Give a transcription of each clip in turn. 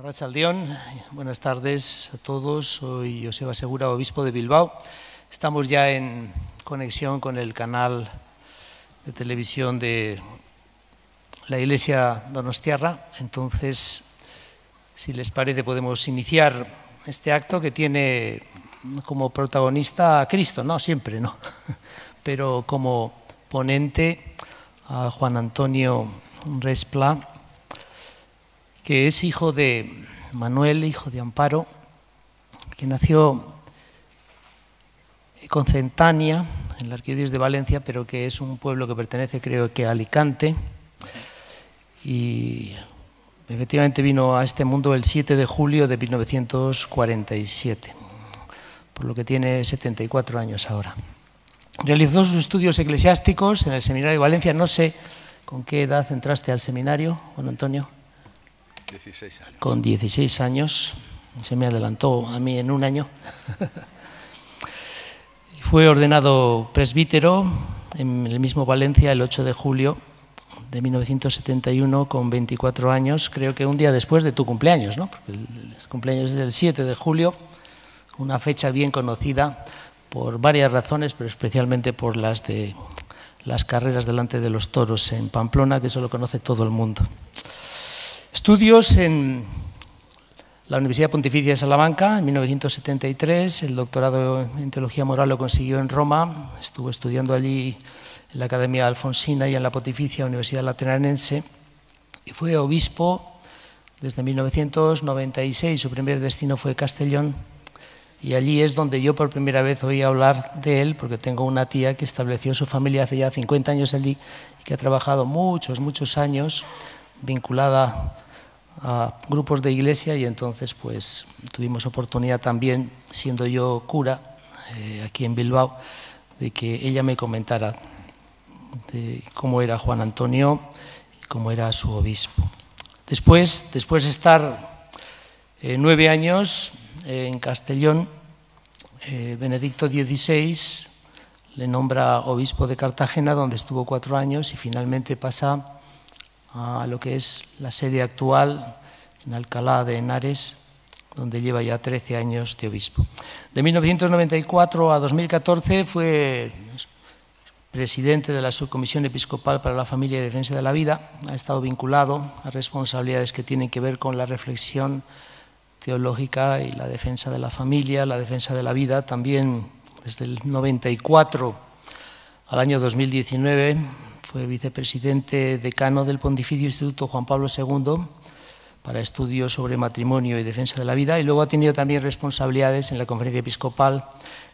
Arrachaldeón, buenas tardes a todos. Soy Joseba Segura, obispo de Bilbao. Estamos ya en conexión con el canal de televisión de la Iglesia Donostiarra. Entonces, si les parece, podemos iniciar este acto que tiene como protagonista a Cristo, no siempre, no, pero como ponente a Juan Antonio Respla, que es hijo de Manuel, hijo de Amparo, que nació con Centania, en la arquidiócesis de Valencia, pero que es un pueblo que pertenece, creo que, a Alicante. Y efectivamente vino a este mundo el 7 de julio de 1947, por lo que tiene 74 años ahora. Realizó sus estudios eclesiásticos en el Seminario de Valencia. No sé con qué edad entraste al seminario, Juan Antonio. 16 años. Con 16 años. Se me adelantó a mí en un año. Fue ordenado presbítero en el mismo Valencia el 8 de julio de 1971 con 24 años, creo que un día después de tu cumpleaños, ¿no? Porque el cumpleaños es el 7 de julio, una fecha bien conocida por varias razones, pero especialmente por las de las carreras delante de los toros en Pamplona, que eso lo conoce todo el mundo. Estudios en la Universidad Pontificia de Salamanca en 1973, el doctorado en Teología Moral lo consiguió en Roma, estuvo estudiando allí en la Academia Alfonsina y en la Pontificia Universidad Lateranense y fue obispo desde 1996, su primer destino fue Castellón y allí es donde yo por primera vez oí hablar de él, porque tengo una tía que estableció su familia hace ya 50 años allí y que ha trabajado muchos, muchos años vinculada a grupos de iglesia y entonces pues tuvimos oportunidad también, siendo yo cura eh, aquí en Bilbao, de que ella me comentara cómo era Juan Antonio y cómo era su obispo. Después, después de estar eh, nueve años eh, en Castellón, Benedicto XVI le nombra obispo de Cartagena, donde estuvo cuatro años y finalmente pasa a lo que es la sede actual en Alcalá de Henares, donde lleva ya 13 años de obispo. De 1994 a 2014 fue presidente de la Subcomisión Episcopal para la Familia y Defensa de la Vida. Ha estado vinculado a responsabilidades que tienen que ver con la reflexión teológica y la defensa de la familia, la defensa de la vida. También desde el 94 al año 2019 fue vicepresidente decano del Pontificio Instituto Juan Pablo II para estudios sobre matrimonio y defensa de la vida y luego ha tenido también responsabilidades en la Conferencia Episcopal,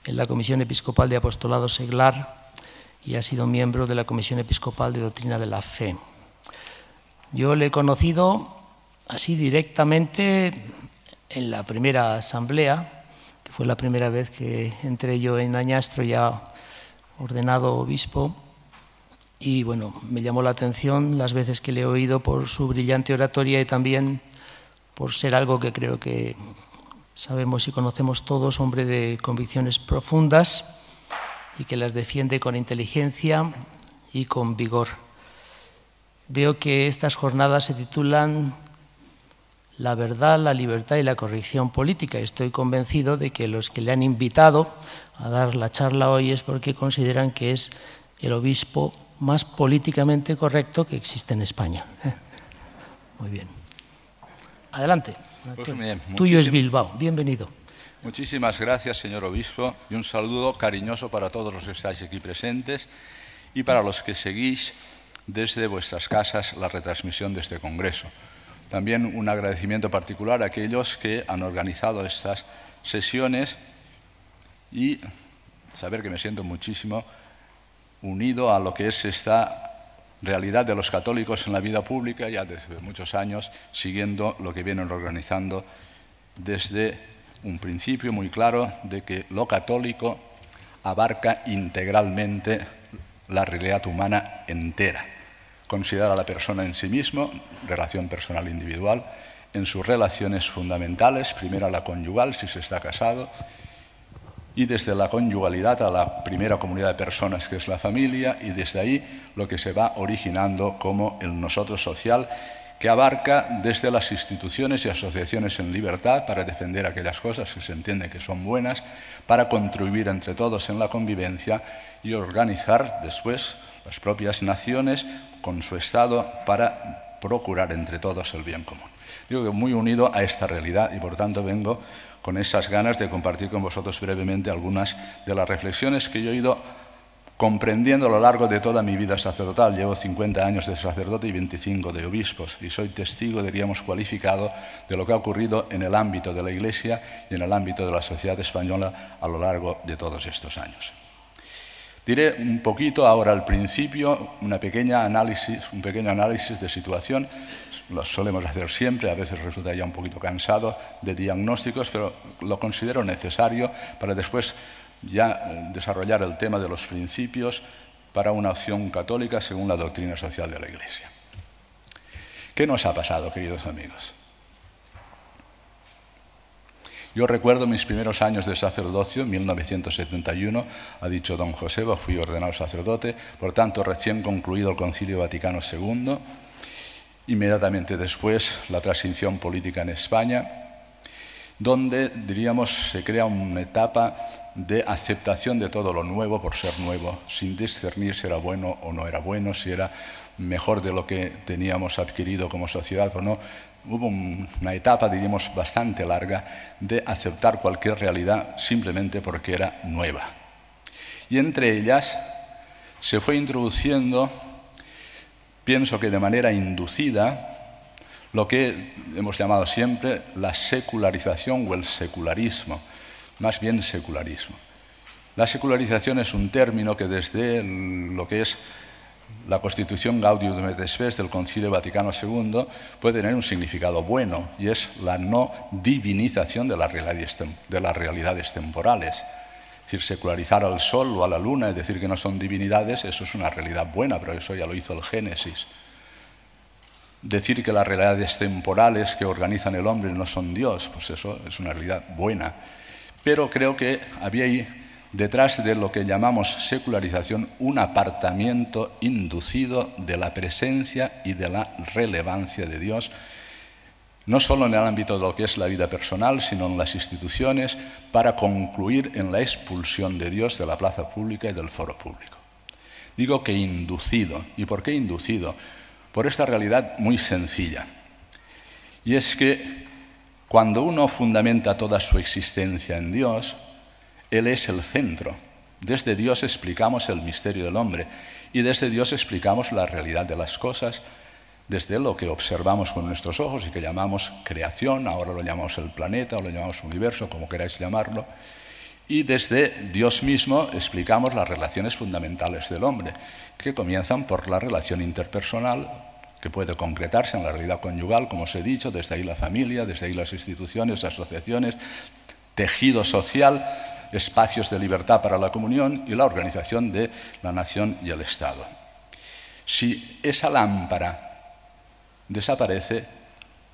en la Comisión Episcopal de Apostolado Seglar y ha sido miembro de la Comisión Episcopal de Doctrina de la Fe. Yo le he conocido así directamente en la primera asamblea, que fue la primera vez que entré yo en Añastro ya ordenado obispo, y bueno, me llamó la atención las veces que le he oído por su brillante oratoria y también por ser algo que creo que sabemos y conocemos todos, hombre de convicciones profundas y que las defiende con inteligencia y con vigor. Veo que estas jornadas se titulan La verdad, la libertad y la corrección política. Estoy convencido de que los que le han invitado a dar la charla hoy es porque consideran que es el obispo más políticamente correcto que existe en España. Muy bien. Adelante. Pues bien, Tuyo es Bilbao. Bienvenido. Muchísimas gracias, señor obispo, y un saludo cariñoso para todos los que estáis aquí presentes y para los que seguís desde vuestras casas la retransmisión de este congreso. También un agradecimiento particular a aquellos que han organizado estas sesiones y saber que me siento muchísimo unido a lo que es esta realidad de los católicos en la vida pública ya desde muchos años, siguiendo lo que vienen organizando desde un principio muy claro de que lo católico abarca integralmente la realidad humana entera. Considera a la persona en sí mismo, relación personal individual, en sus relaciones fundamentales, primero la conyugal, si se está casado, y desde la conyugalidad a la primera comunidad de personas que es la familia y desde ahí lo que se va originando como el nosotros social que abarca desde las instituciones y asociaciones en libertad para defender aquellas cosas que se entiende que son buenas, para contribuir entre todos en la convivencia y organizar después las propias naciones con su Estado para procurar entre todos el bien común. Digo que muy unido a esta realidad y por tanto vengo con esas ganas de compartir con vosotros brevemente algunas de las reflexiones que yo he ido comprendiendo a lo largo de toda mi vida sacerdotal. Llevo 50 años de sacerdote y 25 de obispos y soy testigo, diríamos, cualificado de lo que ha ocurrido en el ámbito de la Iglesia y en el ámbito de la sociedad española a lo largo de todos estos años. Diré un poquito ahora al principio una pequeña análisis, un pequeño análisis de situación lo solemos hacer siempre, a veces resulta ya un poquito cansado de diagnósticos, pero lo considero necesario para después ya eh, desarrollar el tema de los principios para una opción católica según la doctrina social de la Iglesia. ¿Qué nos ha pasado, queridos amigos? Yo recuerdo mis primeros años de sacerdocio, en 1971, ha dicho don Joseba, fui ordenado sacerdote, por tanto recién concluido el Concilio Vaticano II, Inmediatamente después, la transición política en España, donde, diríamos, se crea una etapa de aceptación de todo lo nuevo por ser nuevo, sin discernir si era bueno o no era bueno, si era mejor de lo que teníamos adquirido como sociedad o no. Hubo una etapa, diríamos, bastante larga de aceptar cualquier realidad simplemente porque era nueva. Y entre ellas se fue introduciendo pienso que de manera inducida, lo que hemos llamado siempre la secularización o el secularismo, más bien secularismo. La secularización es un término que desde lo que es la Constitución Gaudium et Spes del Concilio Vaticano II puede tener un significado bueno y es la no divinización de las realidades, de las realidades temporales. Es decir, secularizar al sol o a la luna, es decir, que no son divinidades, eso es una realidad buena, pero eso ya lo hizo el Génesis. Decir que las realidades temporales que organizan el hombre no son Dios, pues eso es una realidad buena. Pero creo que había ahí, detrás de lo que llamamos secularización, un apartamiento inducido de la presencia y de la relevancia de Dios no solo en el ámbito de lo que es la vida personal, sino en las instituciones, para concluir en la expulsión de Dios de la plaza pública y del foro público. Digo que inducido. ¿Y por qué inducido? Por esta realidad muy sencilla. Y es que cuando uno fundamenta toda su existencia en Dios, Él es el centro. Desde Dios explicamos el misterio del hombre y desde Dios explicamos la realidad de las cosas, desde lo que observamos con nuestros ojos y que llamamos creación, ahora lo llamamos el planeta o lo llamamos universo, como queráis llamarlo, y desde Dios mismo explicamos las relaciones fundamentales del hombre, que comienzan por la relación interpersonal, que puede concretarse en la realidad conyugal, como os he dicho, desde ahí la familia, desde ahí las instituciones, asociaciones, tejido social, espacios de libertad para la comunión y la organización de la nación y el Estado. Si esa lámpara desaparece,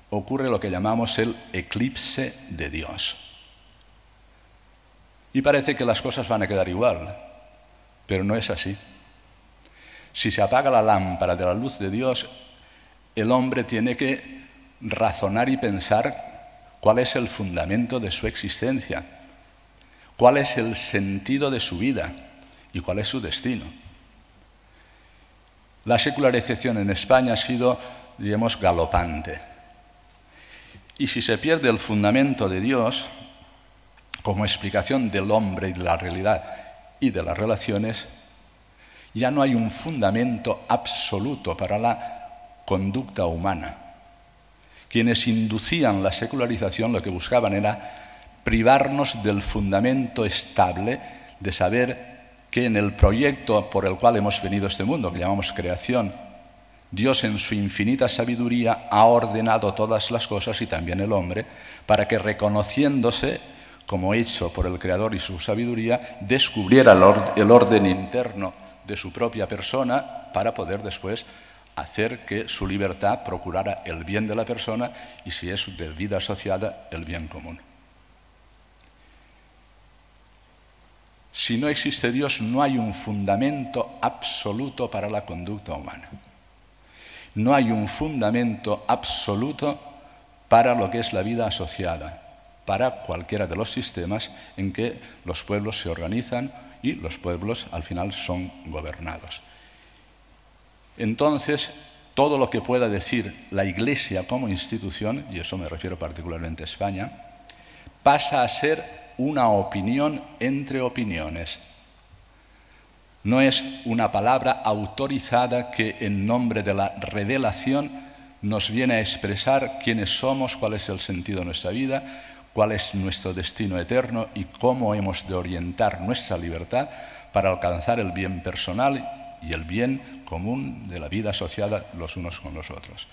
ocurre lo que llamamos el eclipse de Dios. Y parece que las cosas van a quedar igual, pero no es así. Si se apaga la lámpara de la luz de Dios, el hombre tiene que razonar y pensar cuál es el fundamento de su existencia, cuál es el sentido de su vida y cuál es su destino. La secularización en España ha sido diríamos, galopante. Y si se pierde el fundamento de Dios como explicación del hombre y de la realidad y de las relaciones, ya no hay un fundamento absoluto para la conducta humana. Quienes inducían la secularización lo que buscaban era privarnos del fundamento estable de saber que en el proyecto por el cual hemos venido a este mundo, que llamamos creación, Dios en su infinita sabiduría ha ordenado todas las cosas y también el hombre, para que reconociéndose como hecho por el Creador y su sabiduría, descubriera el orden interno de su propia persona para poder después hacer que su libertad procurara el bien de la persona y si es de vida asociada, el bien común. Si no existe Dios, no hay un fundamento absoluto para la conducta humana. No hay un fundamento absoluto para lo que es la vida asociada, para cualquiera de los sistemas en que los pueblos se organizan y los pueblos al final son gobernados. Entonces, todo lo que pueda decir la Iglesia como institución, y eso me refiero particularmente a España, pasa a ser una opinión entre opiniones. No es una palabra autorizada que en nombre de la revelación nos viene a expresar quiénes somos, cuál es el sentido de nuestra vida, cuál es nuestro destino eterno y cómo hemos de orientar nuestra libertad para alcanzar el bien personal y el bien común de la vida asociada los unos con los otros.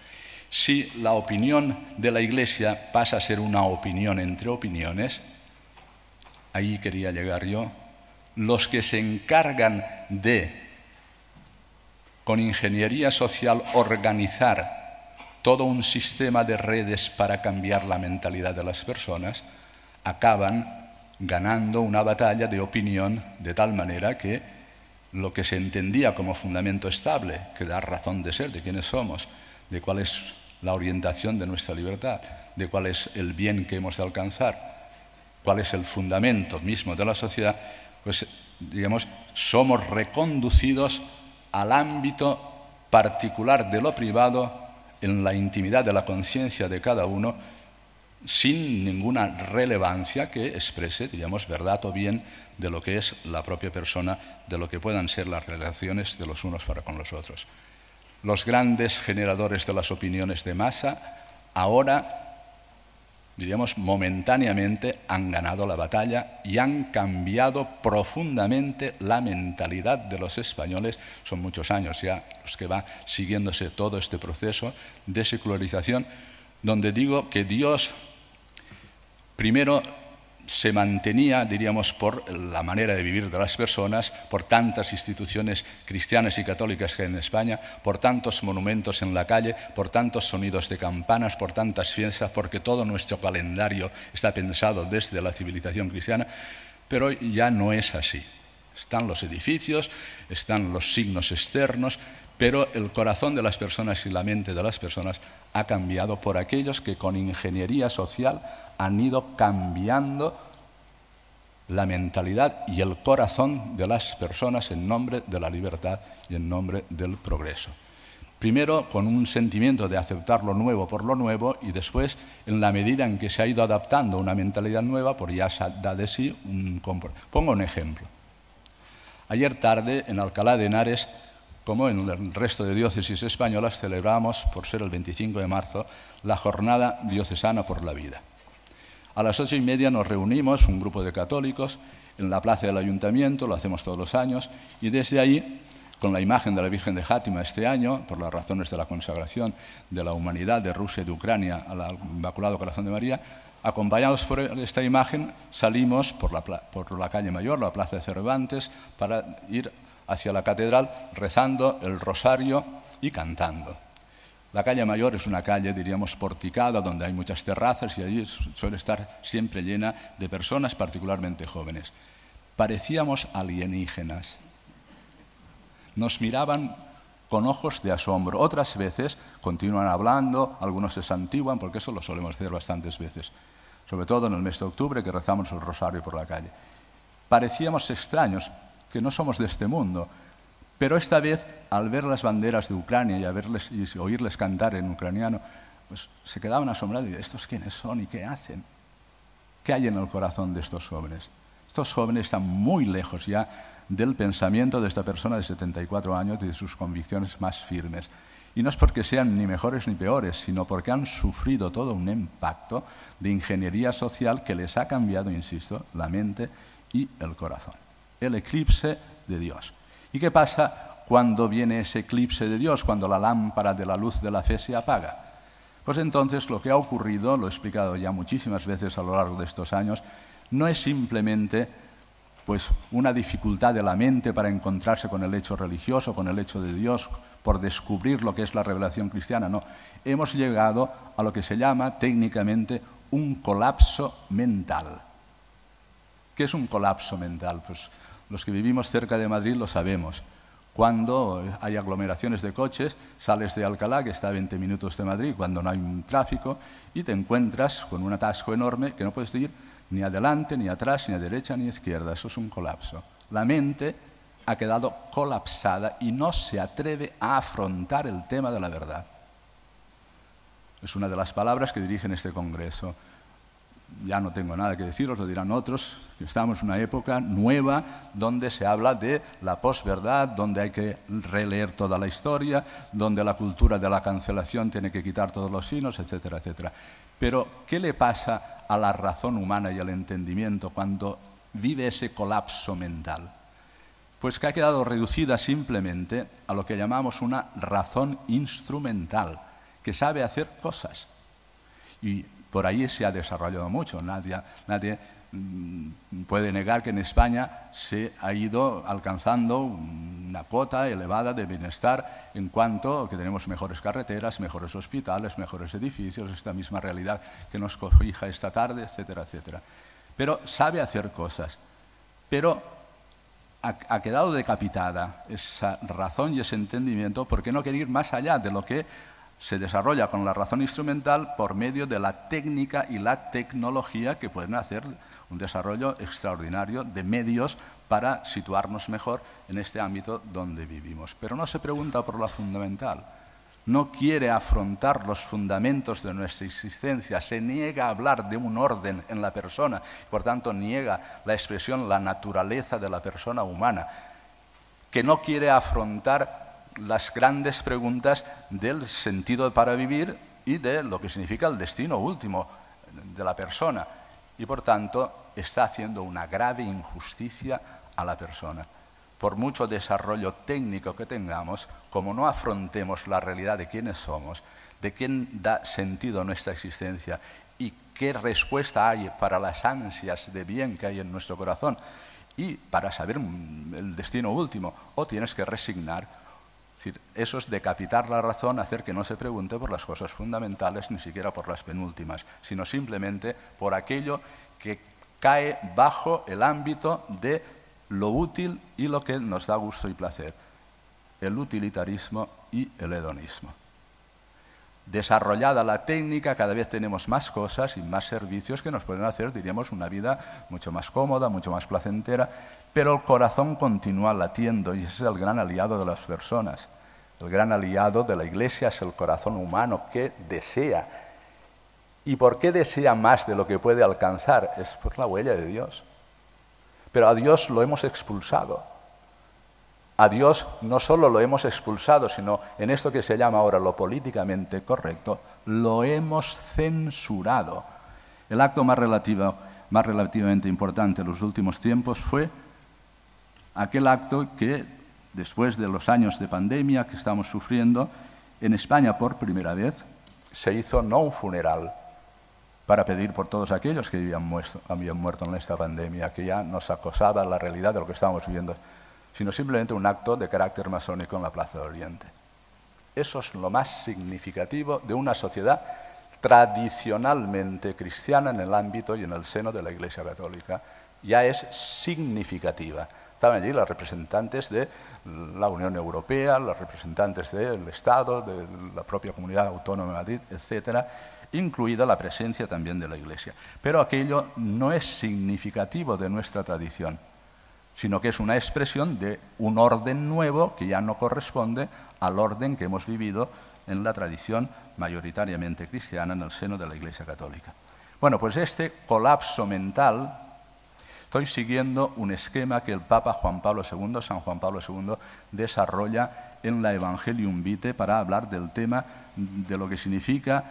Si la opinión de la Iglesia pasa a ser una opinión entre opiniones, ahí quería llegar yo, los que se encargan de, con ingeniería social, organizar todo un sistema de redes para cambiar la mentalidad de las personas, acaban ganando una batalla de opinión de tal manera que lo que se entendía como fundamento estable, que da razón de ser, de quiénes somos, de cuál es la orientación de nuestra libertad, de cuál es el bien que hemos de alcanzar, cuál es el fundamento mismo de la sociedad, pues digamos, somos reconducidos al ámbito particular de lo privado en la intimidad de la conciencia de cada uno sin ninguna relevancia que exprese, digamos, verdad o bien de lo que es la propia persona, de lo que puedan ser las relaciones de los unos para con los otros. Los grandes generadores de las opiniones de masa ahora, diríamos, momentáneamente han ganado la batalla y han cambiado profundamente la mentalidad de los españoles. Son muchos años ya los que va siguiéndose todo este proceso de secularización, donde digo que Dios primero se mantenía, diríamos, por la manera de vivir de las personas, por tantas instituciones cristianas y católicas que hay en España, por tantos monumentos en la calle, por tantos sonidos de campanas, por tantas fiestas, porque todo nuestro calendario está pensado desde la civilización cristiana, pero ya no es así. Están los edificios, están los signos externos, pero el corazón de las personas y la mente de las personas ha cambiado por aquellos que con ingeniería social han ido cambiando la mentalidad y el corazón de las personas en nombre de la libertad y en nombre del progreso. Primero con un sentimiento de aceptar lo nuevo por lo nuevo y después, en la medida en que se ha ido adaptando una mentalidad nueva, por ya se da de sí un Pongo un ejemplo. Ayer tarde, en Alcalá de Henares, como en el resto de diócesis españolas, celebramos, por ser el 25 de marzo, la Jornada Diocesana por la Vida. A las ocho y media nos reunimos, un grupo de católicos, en la plaza del ayuntamiento, lo hacemos todos los años, y desde ahí, con la imagen de la Virgen de Játima este año, por las razones de la consagración de la humanidad de Rusia y de Ucrania al Inmaculado Corazón de María, acompañados por esta imagen, salimos por la, por la calle Mayor, la plaza de Cervantes, para ir hacia la catedral rezando el rosario y cantando. La calle Mayor es una calle, diríamos, porticada, donde hay muchas terrazas y allí suele estar siempre llena de personas, particularmente jóvenes. Parecíamos alienígenas. Nos miraban con ojos de asombro. Otras veces continúan hablando, algunos se santiguan, porque eso lo solemos hacer bastantes veces, sobre todo en el mes de octubre que rezamos el rosario por la calle. Parecíamos extraños, que no somos de este mundo. Pero esta vez, al ver las banderas de Ucrania y, a verles, y oírles cantar en ucraniano, pues se quedaban asombrados y ¿estos quiénes son y qué hacen? ¿Qué hay en el corazón de estos jóvenes? Estos jóvenes están muy lejos ya del pensamiento de esta persona de 74 años y de sus convicciones más firmes. Y no es porque sean ni mejores ni peores, sino porque han sufrido todo un impacto de ingeniería social que les ha cambiado, insisto, la mente y el corazón el eclipse de Dios. ¿Y qué pasa cuando viene ese eclipse de Dios, cuando la lámpara de la luz de la fe se apaga? Pues entonces lo que ha ocurrido, lo he explicado ya muchísimas veces a lo largo de estos años, no es simplemente pues una dificultad de la mente para encontrarse con el hecho religioso, con el hecho de Dios, por descubrir lo que es la revelación cristiana, no. Hemos llegado a lo que se llama técnicamente un colapso mental. ¿Qué es un colapso mental? Pues los que vivimos cerca de Madrid lo sabemos. Cuando hay aglomeraciones de coches, sales de Alcalá, que está a 20 minutos de Madrid, cuando no hay un tráfico, y te encuentras con un atasco enorme que no puedes ir ni adelante, ni atrás, ni a derecha, ni a izquierda. Eso es un colapso. La mente ha quedado colapsada y no se atreve a afrontar el tema de la verdad. Es una de las palabras que dirigen este Congreso ya no tengo nada que deciros, lo dirán otros, que estamos en una época nueva donde se habla de la posverdad, donde hay que releer toda la historia, donde la cultura de la cancelación tiene que quitar todos los signos, etcétera, etcétera. Pero, ¿qué le pasa a la razón humana y al entendimiento cuando vive ese colapso mental? Pues que ha quedado reducida simplemente a lo que llamamos una razón instrumental, que sabe hacer cosas. Y por ahí se ha desarrollado mucho. Nadie, mm, puede negar que en España se ha ido alcanzando una cota elevada de bienestar en cuanto a que tenemos mejores carreteras, mejores hospitales, mejores edificios, esta misma realidad que nos cobija esta tarde, etcétera, etcétera. Pero sabe hacer cosas. Pero ha, ha quedado decapitada esa razón y ese entendimiento porque no quiere ir más allá de lo que se desarrolla con la razón instrumental por medio de la técnica y la tecnología que pueden hacer un desarrollo extraordinario de medios para situarnos mejor en este ámbito donde vivimos. Pero no se pregunta por lo fundamental, no quiere afrontar los fundamentos de nuestra existencia, se niega a hablar de un orden en la persona, por tanto niega la expresión, la naturaleza de la persona humana, que no quiere afrontar las grandes preguntas del sentido para vivir y de lo que significa el destino último de la persona. Y por tanto está haciendo una grave injusticia a la persona. Por mucho desarrollo técnico que tengamos, como no afrontemos la realidad de quiénes somos, de quién da sentido a nuestra existencia y qué respuesta hay para las ansias de bien que hay en nuestro corazón y para saber el destino último, o tienes que resignar decir, eso es decapitar la razón, hacer que no se pregunte por las cosas fundamentales, ni siquiera por las penúltimas, sino simplemente por aquello que cae bajo el ámbito de lo útil y lo que nos da gusto y placer, el utilitarismo y el hedonismo. Desarrollada la técnica, cada vez tenemos más cosas y más servicios que nos pueden hacer, diríamos, una vida mucho más cómoda, mucho más placentera, pero el corazón continúa latiendo y ese es el gran aliado de las personas. El gran aliado de la Iglesia es el corazón humano que desea. ¿Y por qué desea más de lo que puede alcanzar? Es por la huella de Dios. Pero a Dios lo hemos expulsado. A Dios no solo lo hemos expulsado, sino en esto que se llama ahora lo políticamente correcto, lo hemos censurado. El acto más, relativo, más relativamente importante en los últimos tiempos fue aquel acto que, después de los años de pandemia que estamos sufriendo, en España por primera vez se hizo no un funeral para pedir por todos aquellos que habían muerto, en esta pandemia, que ya nos acosaba la realidad de lo que estábamos viviendo, sino simplemente un acto de carácter masónico en la Plaza de Oriente. Eso es lo más significativo de una sociedad tradicionalmente cristiana en el ámbito y en el seno de la Iglesia Católica. Ya es significativa. Estaban allí los representantes de la Unión Europea, los representantes del Estado, de la propia comunidad autónoma de Madrid, etcétera, incluida la presencia también de la Iglesia. Pero aquello no es significativo de nuestra tradición, sino que es una expresión de un orden nuevo que ya no corresponde al orden que hemos vivido en la tradición mayoritariamente cristiana en el seno de la Iglesia Católica. Bueno, pues este colapso mental Estoy siguiendo un esquema que el Papa Juan Pablo II, San Juan Pablo II, desarrolla en la Evangelium Vitae para hablar del tema de lo que significa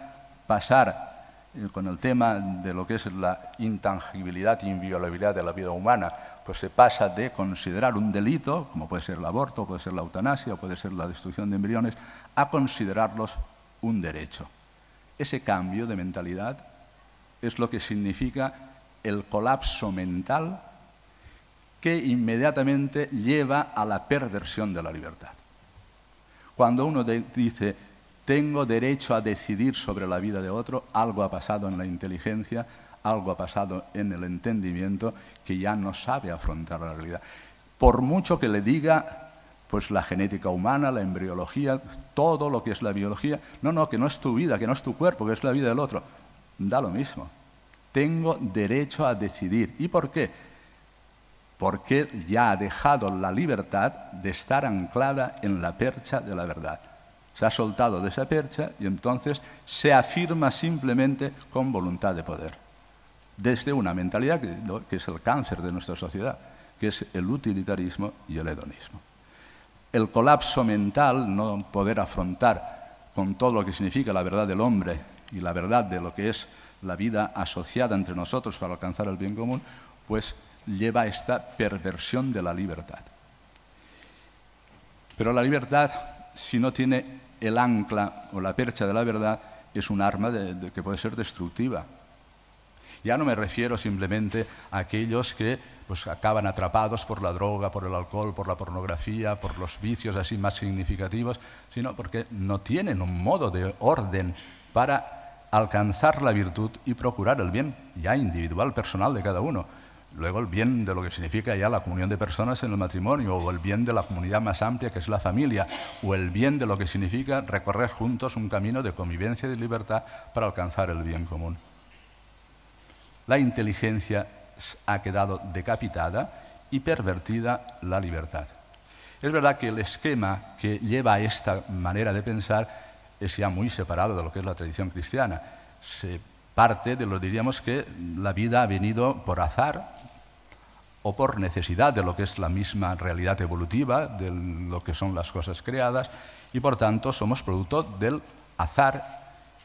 pasar eh, con el tema de lo que es la intangibilidad inviolabilidad de la vida humana, pues se pasa de considerar un delito, como puede ser el aborto, puede ser la eutanasia, puede ser la destrucción de embriones, a considerarlos un derecho. Ese cambio de mentalidad es lo que significa el colapso mental que inmediatamente lleva a la perversión de la libertad. Cuando uno dice, tengo derecho a decidir sobre la vida de otro, algo ha pasado en la inteligencia, algo ha pasado en el entendimiento que ya no sabe afrontar la realidad. Por mucho que le diga pues la genética humana, la embriología, todo lo que es la biología. No, no, que no es tu vida, que no es tu cuerpo, que es la vida del otro. Da lo mismo. Tengo derecho a decidir. ¿Y por qué? Porque ya ha dejado la libertad de estar anclada en la percha de la verdad. Se ha soltado de esa percha y entonces se afirma simplemente con voluntad de poder. Desde una mentalidad que, es el cáncer de nuestra sociedad, que es el utilitarismo y el hedonismo. El colapso mental, no poder afrontar con todo lo que significa la verdad del hombre y la verdad de lo que es la vida asociada entre nosotros para alcanzar el bien común, pues lleva a esta perversión de la libertad. Pero la libertad, si no tiene el ancla o la percha de la verdad, es un arma que puede ser destructiva. Ya no me refiero simplemente a aquellos que pues, acaban atrapados por la droga, por el alcohol, por la pornografía, por los vicios así más significativos, sino porque no tienen un modo de orden para alcanzar la virtud y procurar el bien ya individual, personal de cada uno. Luego el bien de lo que significa ya la comunión de personas en el matrimonio, o el bien de la comunidad más amplia que es la familia, o el bien de lo que significa recorrer juntos un camino de convivencia y de libertad para alcanzar el bien común. La inteligencia ha quedado decapitada y pervertida la libertad. Es verdad que el esquema que lleva a esta manera de pensar es ya muy separado de lo que es la tradición cristiana. Se parte de lo diríamos que la vida ha venido por azar o por necesidad de lo que es la misma realidad evolutiva, de lo que son las cosas creadas, y por tanto somos producto del azar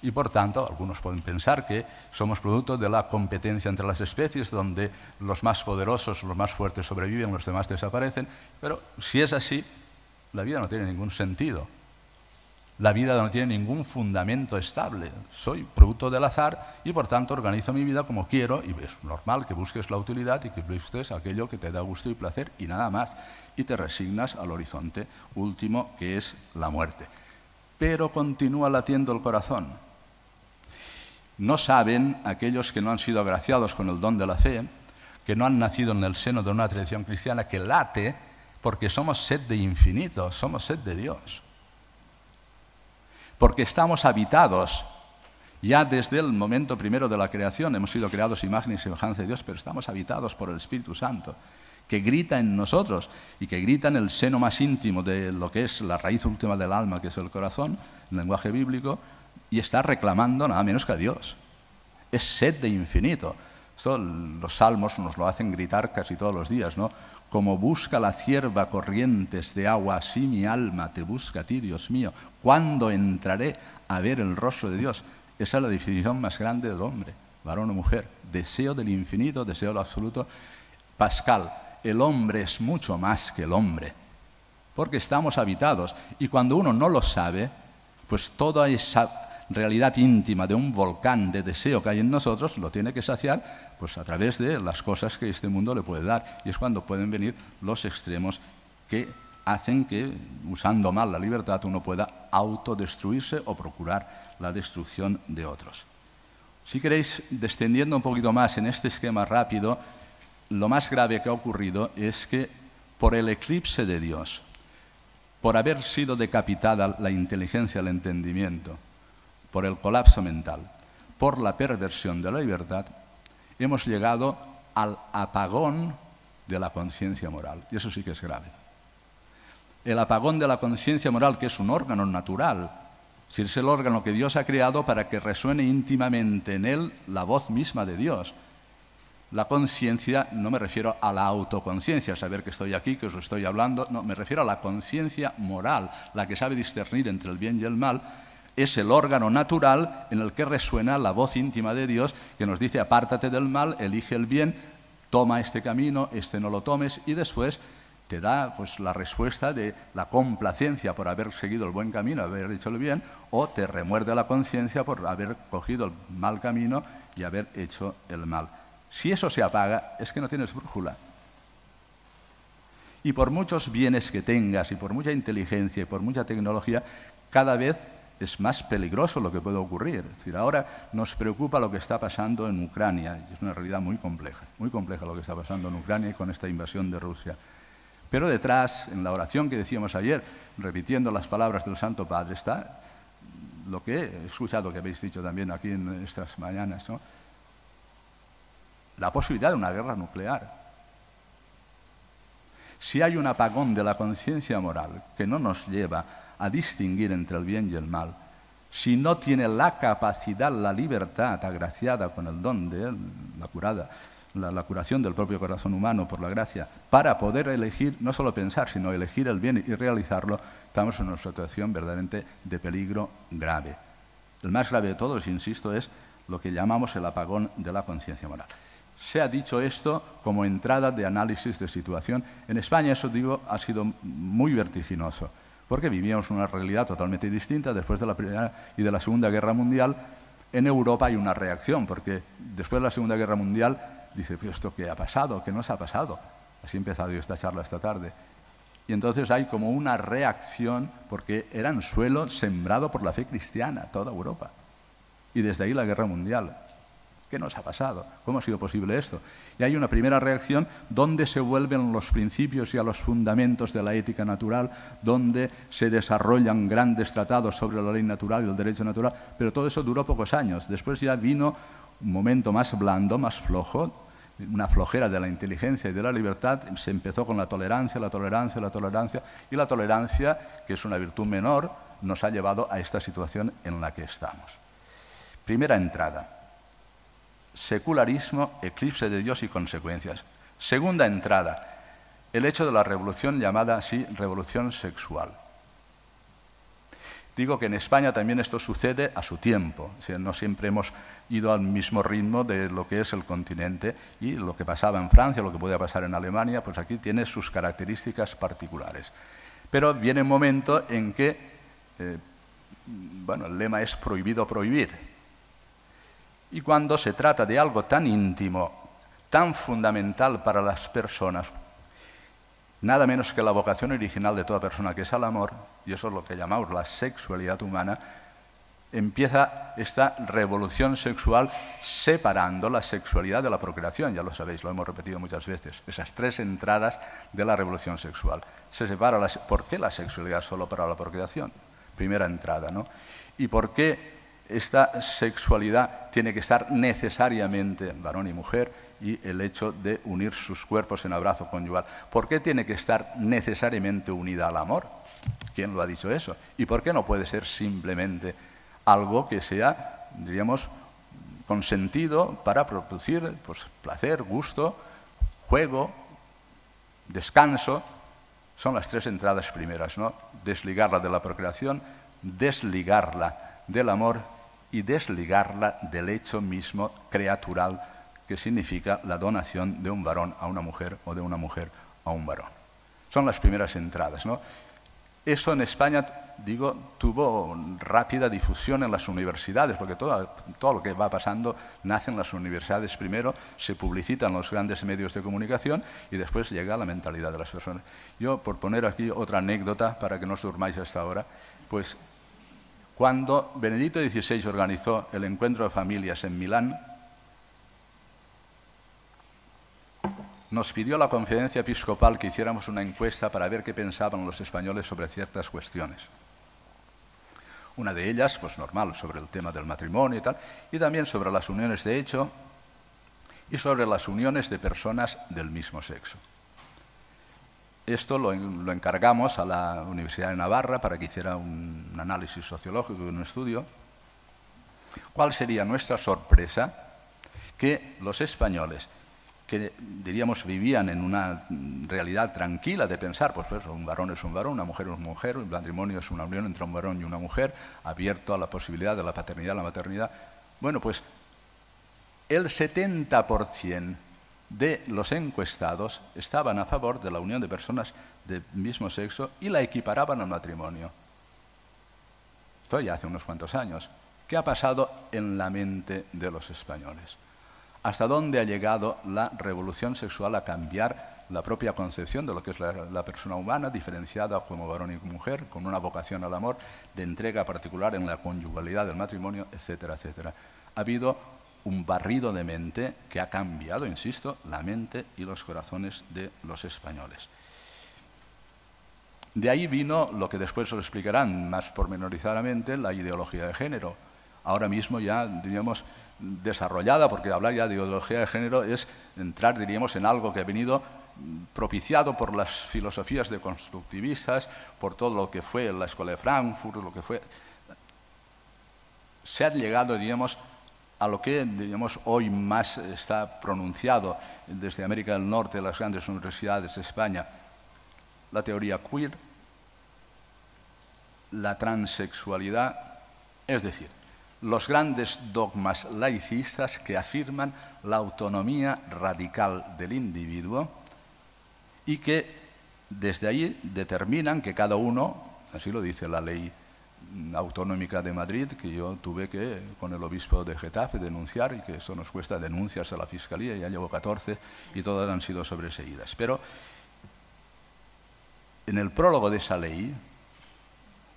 y por tanto algunos pueden pensar que somos producto de la competencia entre las especies, donde los más poderosos, los más fuertes sobreviven, los demás desaparecen, pero si es así, la vida no tiene ningún sentido. La vida no tiene ningún fundamento estable. Soy producto del azar y por tanto organizo mi vida como quiero y es normal que busques la utilidad y que busques aquello que te da gusto y placer y nada más. Y te resignas al horizonte último que es la muerte. Pero continúa latiendo el corazón. No saben aquellos que no han sido agraciados con el don de la fe, que no han nacido en el seno de una tradición cristiana que late porque somos sed de infinito, somos sed de Dios porque estamos habitados. Ya desde el momento primero de la creación hemos sido creados imagen y semejanza de Dios, pero estamos habitados por el Espíritu Santo, que grita en nosotros y que grita en el seno más íntimo de lo que es la raíz última del alma, que es el corazón, el lenguaje bíblico, y está reclamando nada menos que a Dios. Es sed de infinito. Esto los salmos nos lo hacen gritar casi todos los días, ¿no? Como busca la cierva corrientes de agua, así mi alma te busca a ti, Dios mío. ¿Cuándo entraré a ver el rostro de Dios? Esa es la definición más grande del hombre, varón o mujer. Deseo del infinito, deseo del absoluto. Pascal, el hombre es mucho más que el hombre, porque estamos habitados. Y cuando uno no lo sabe, pues toda esa realidad íntima de un volcán de deseo que hay en nosotros, lo tiene que saciar pues, a través de las cosas que este mundo le puede dar. Y es cuando pueden venir los extremos que hacen que, usando mal la libertad, uno pueda autodestruirse o procurar la destrucción de otros. Si queréis, descendiendo un poquito más en este esquema rápido, lo más grave que ha ocurrido es que por el eclipse de Dios, por haber sido decapitada la inteligencia, el entendimiento, por el colapso mental, por la perversión de la libertad, hemos llegado al apagón de la conciencia moral. Y eso sí que es grave. El apagón de la conciencia moral, que es un órgano natural, si es el órgano que Dios ha creado para que resuene íntimamente en él la voz misma de Dios. La conciencia, no me refiero a la autoconciencia, saber que estoy aquí, que os estoy hablando, no, me refiero a la conciencia moral, la que sabe discernir entre el bien y el mal, es el órgano natural en el que resuena la voz íntima de Dios que nos dice apártate del mal, elige el bien, toma este camino, este no lo tomes y después te da pues, la respuesta de la complacencia por haber seguido el buen camino, haber hecho el bien, o te remuerde la conciencia por haber cogido el mal camino y haber hecho el mal. Si eso se apaga, es que no tienes brújula. Y por muchos bienes que tengas, y por mucha inteligencia, y por mucha tecnología, cada vez es más peligroso lo que puede ocurrir. Decir, ahora nos preocupa lo que está pasando en Ucrania, es una realidad muy compleja, muy compleja lo que está pasando en Ucrania y con esta invasión de Rusia. Pero detrás, en la oración que decíamos ayer, repitiendo las palabras del Santo Padre, está lo que he escuchado que habéis dicho también aquí en estas mañanas, la posibilidad de una guerra nuclear. Si hay un apagón de la conciencia moral que no nos lleva a distinguir entre el bien y el mal, si no tiene la capacidad, la libertad agraciada con el don de la curada, la, curación del propio corazón humano por la gracia, para poder elegir, no solo pensar, sino elegir el bien y realizarlo, estamos en una situación verdaderamente de peligro grave. El más grave de todos, insisto, es lo que llamamos el apagón de la conciencia moral. Se ha dicho esto como entrada de análisis de situación. En España, eso digo, ha sido muy vertiginoso, porque vivíamos una realidad totalmente distinta después de la Primera y de la Segunda Guerra Mundial. En Europa hay una reacción, porque después de la Segunda Guerra Mundial dice, ¿pero esto qué ha pasado? ¿Qué nos ha pasado? Así ha empezado esta charla esta tarde. Y entonces hay como una reacción, porque era un suelo sembrado por la fe cristiana, toda Europa. Y desde ahí la guerra mundial. ¿Qué nos ha pasado? ¿Cómo ha sido posible esto? Y hay una primera reacción donde se vuelven los principios y a los fundamentos de la ética natural, donde se desarrollan grandes tratados sobre la ley natural y el derecho natural, pero todo eso duró pocos años. Después ya vino un momento más blando, más flojo, una flojera de la inteligencia y de la libertad, se empezó con la tolerancia, la tolerancia, la tolerancia, y la tolerancia, que es una virtud menor, nos ha llevado a esta situación en la que estamos. Primera entrada, secularismo, eclipse de Dios y consecuencias. Segunda entrada, el hecho de la revolución llamada así revolución sexual. Digo que en España también esto sucede a su tiempo, no siempre hemos ido al mismo ritmo de lo que es el continente y lo que pasaba en Francia, lo que puede pasar en Alemania, pues aquí tiene sus características particulares. Pero viene un momento en que, eh, bueno, el lema es prohibido prohibir. Y cuando se trata de algo tan íntimo, tan fundamental para las personas, nada menos que la vocación original de toda persona, que es el amor, y eso es lo que llamamos la sexualidad humana, empieza esta revolución sexual separando la sexualidad de la procreación, ya lo sabéis, lo hemos repetido muchas veces, esas tres entradas de la revolución sexual. Se separa la, ¿Por qué la sexualidad solo para la procreación? Primera entrada, ¿no? ¿Y por qué esta sexualidad tiene que estar necesariamente varón y mujer? y el hecho de unir sus cuerpos en abrazo conyugal. ¿Por qué tiene que estar necesariamente unida al amor? ¿Quién lo ha dicho eso? ¿Y por qué no puede ser simplemente algo que sea, diríamos, consentido para producir pues, placer, gusto, juego, descanso? Son las tres entradas primeras, ¿no? Desligarla de la procreación, desligarla del amor y desligarla del hecho mismo creatural que significa la donación de un varón a una mujer o de una mujer a un varón. Son las primeras entradas. ¿no? Eso en España, digo, tuvo rápida difusión en las universidades, porque todo, todo lo que va pasando nace en las universidades primero, se publicita en los grandes medios de comunicación y después llega a la mentalidad de las personas. Yo, por poner aquí otra anécdota para que no os durmáis hasta ahora, pues cuando Benedicto XVI organizó el encuentro de familias en Milán, nos pidió la conferencia episcopal que hiciéramos una encuesta para ver qué pensaban los españoles sobre ciertas cuestiones. Una de ellas, pues normal, sobre el tema del matrimonio y tal, y también sobre las uniones de hecho y sobre las uniones de personas del mismo sexo. Esto lo, encargamos a la Universidad de Navarra para que hiciera un análisis sociológico y un estudio. ¿Cuál sería nuestra sorpresa? Que los españoles que diríamos vivían en una realidad tranquila de pensar, pues, pues, un varón es un varón, una mujer es una mujer, un matrimonio es una unión entre un varón y una mujer, abierto a la posibilidad de la paternidad la maternidad. Bueno, pues el 70% de los encuestados estaban a favor de la unión de personas del mismo sexo y la equiparaban al matrimonio. Esto ya hace unos cuantos años. ¿Qué ha pasado en la mente de los españoles? hasta dónde ha llegado la revolución sexual a cambiar la propia concepción de lo que es la, persona humana, diferenciada como varón y mujer, con una vocación al amor, de entrega particular en la conyugalidad del matrimonio, etcétera, etcétera. Ha habido un barrido de mente que ha cambiado, insisto, la mente y los corazones de los españoles. De ahí vino lo que después os explicarán más pormenorizadamente, la ideología de género. Ahora mismo ya, diríamos, desarrollada, porque hablar ya de ideología de género es entrar, diríamos, en algo que ha venido propiciado por las filosofías de constructivistas, por todo lo que fue la Escuela de Frankfurt, lo que fue... Se ha llegado, diríamos, a lo que diríamos, hoy más está pronunciado desde América del Norte, las grandes universidades de España, la teoría queer, la transexualidad, es decir, los grandes dogmas laicistas que afirman la autonomía radical del individuo y que desde ahí determinan que cada uno, así lo dice la ley autonómica de Madrid, que yo tuve que, con el obispo de Getafe, denunciar, y que eso nos cuesta denuncias a la Fiscalía, ya llevo 14, y todas han sido sobreseídas. Pero en el prólogo de esa ley,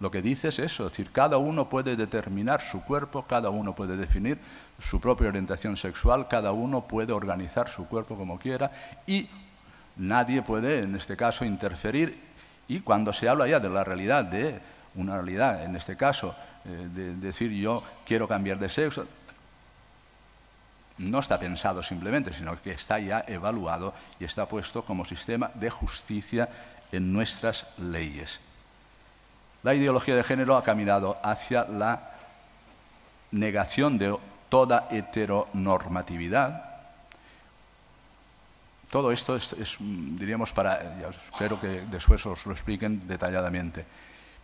lo que dice es eso, es decir, cada uno puede determinar su cuerpo, cada uno puede definir su propia orientación sexual, cada uno puede organizar su cuerpo como quiera y nadie puede, en este caso, interferir. Y cuando se habla ya de la realidad, de una realidad, en este caso, eh, de decir yo quiero cambiar de sexo, no está pensado simplemente, sino que está ya evaluado y está puesto como sistema de justicia en nuestras leyes. La ideología de género ha caminado hacia la negación de toda heteronormatividad. Todo esto es, diríamos, para, espero que después os lo expliquen detalladamente.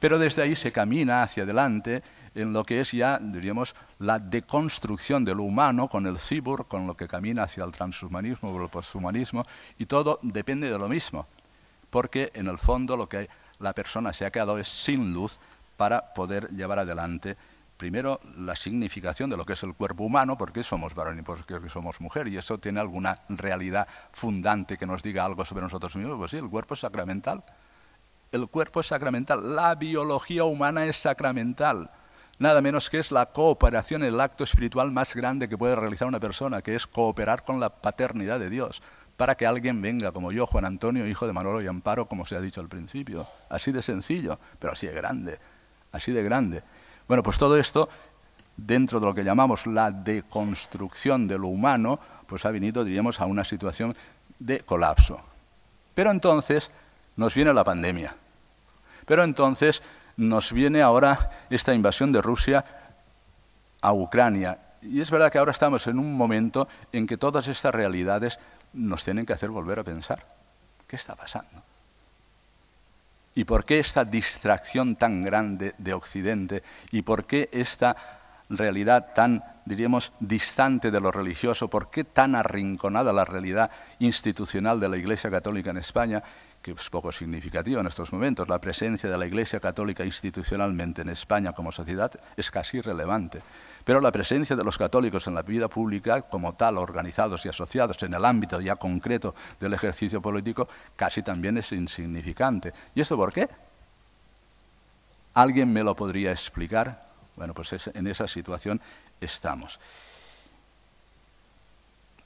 Pero desde ahí se camina hacia adelante en lo que es ya, diríamos, la deconstrucción de lo humano con el cyborg, con lo que camina hacia el transhumanismo o el posthumanismo, y todo depende de lo mismo, porque en el fondo lo que la persona se ha quedado sin luz para poder llevar adelante primero la significación de lo que es el cuerpo humano, porque somos varón y porque somos mujer, y eso tiene alguna realidad fundante que nos diga algo sobre nosotros mismos. Pues sí, el cuerpo es sacramental. El cuerpo es sacramental. La biología humana es sacramental. Nada menos que es la cooperación, el acto espiritual más grande que puede realizar una persona, que es cooperar con la paternidad de Dios para que alguien venga como yo, Juan Antonio, hijo de Manolo y Amparo, como se ha dicho al principio. Así de sencillo, pero así de grande, así de grande. Bueno, pues todo esto, dentro de lo que llamamos la deconstrucción de lo humano, pues ha venido, diríamos, a una situación de colapso. Pero entonces nos viene la pandemia. Pero entonces nos viene ahora esta invasión de Rusia a Ucrania. Y es verdad que ahora estamos en un momento en que todas estas realidades nos tienen que hacer volver a pensar, ¿qué está pasando? ¿Y por qué esta distracción tan grande de Occidente? ¿Y por qué esta realidad tan, diríamos, distante de lo religioso? ¿Por qué tan arrinconada la realidad institucional de la Iglesia Católica en España? Que es poco significativa en estos momentos. La presencia de la Iglesia Católica institucionalmente en España como sociedad es casi irrelevante. Pero la presencia de los católicos en la vida pública, como tal, organizados y asociados en el ámbito ya concreto del ejercicio político, casi también es insignificante. ¿Y esto por qué? ¿Alguien me lo podría explicar? Bueno, pues en esa situación estamos.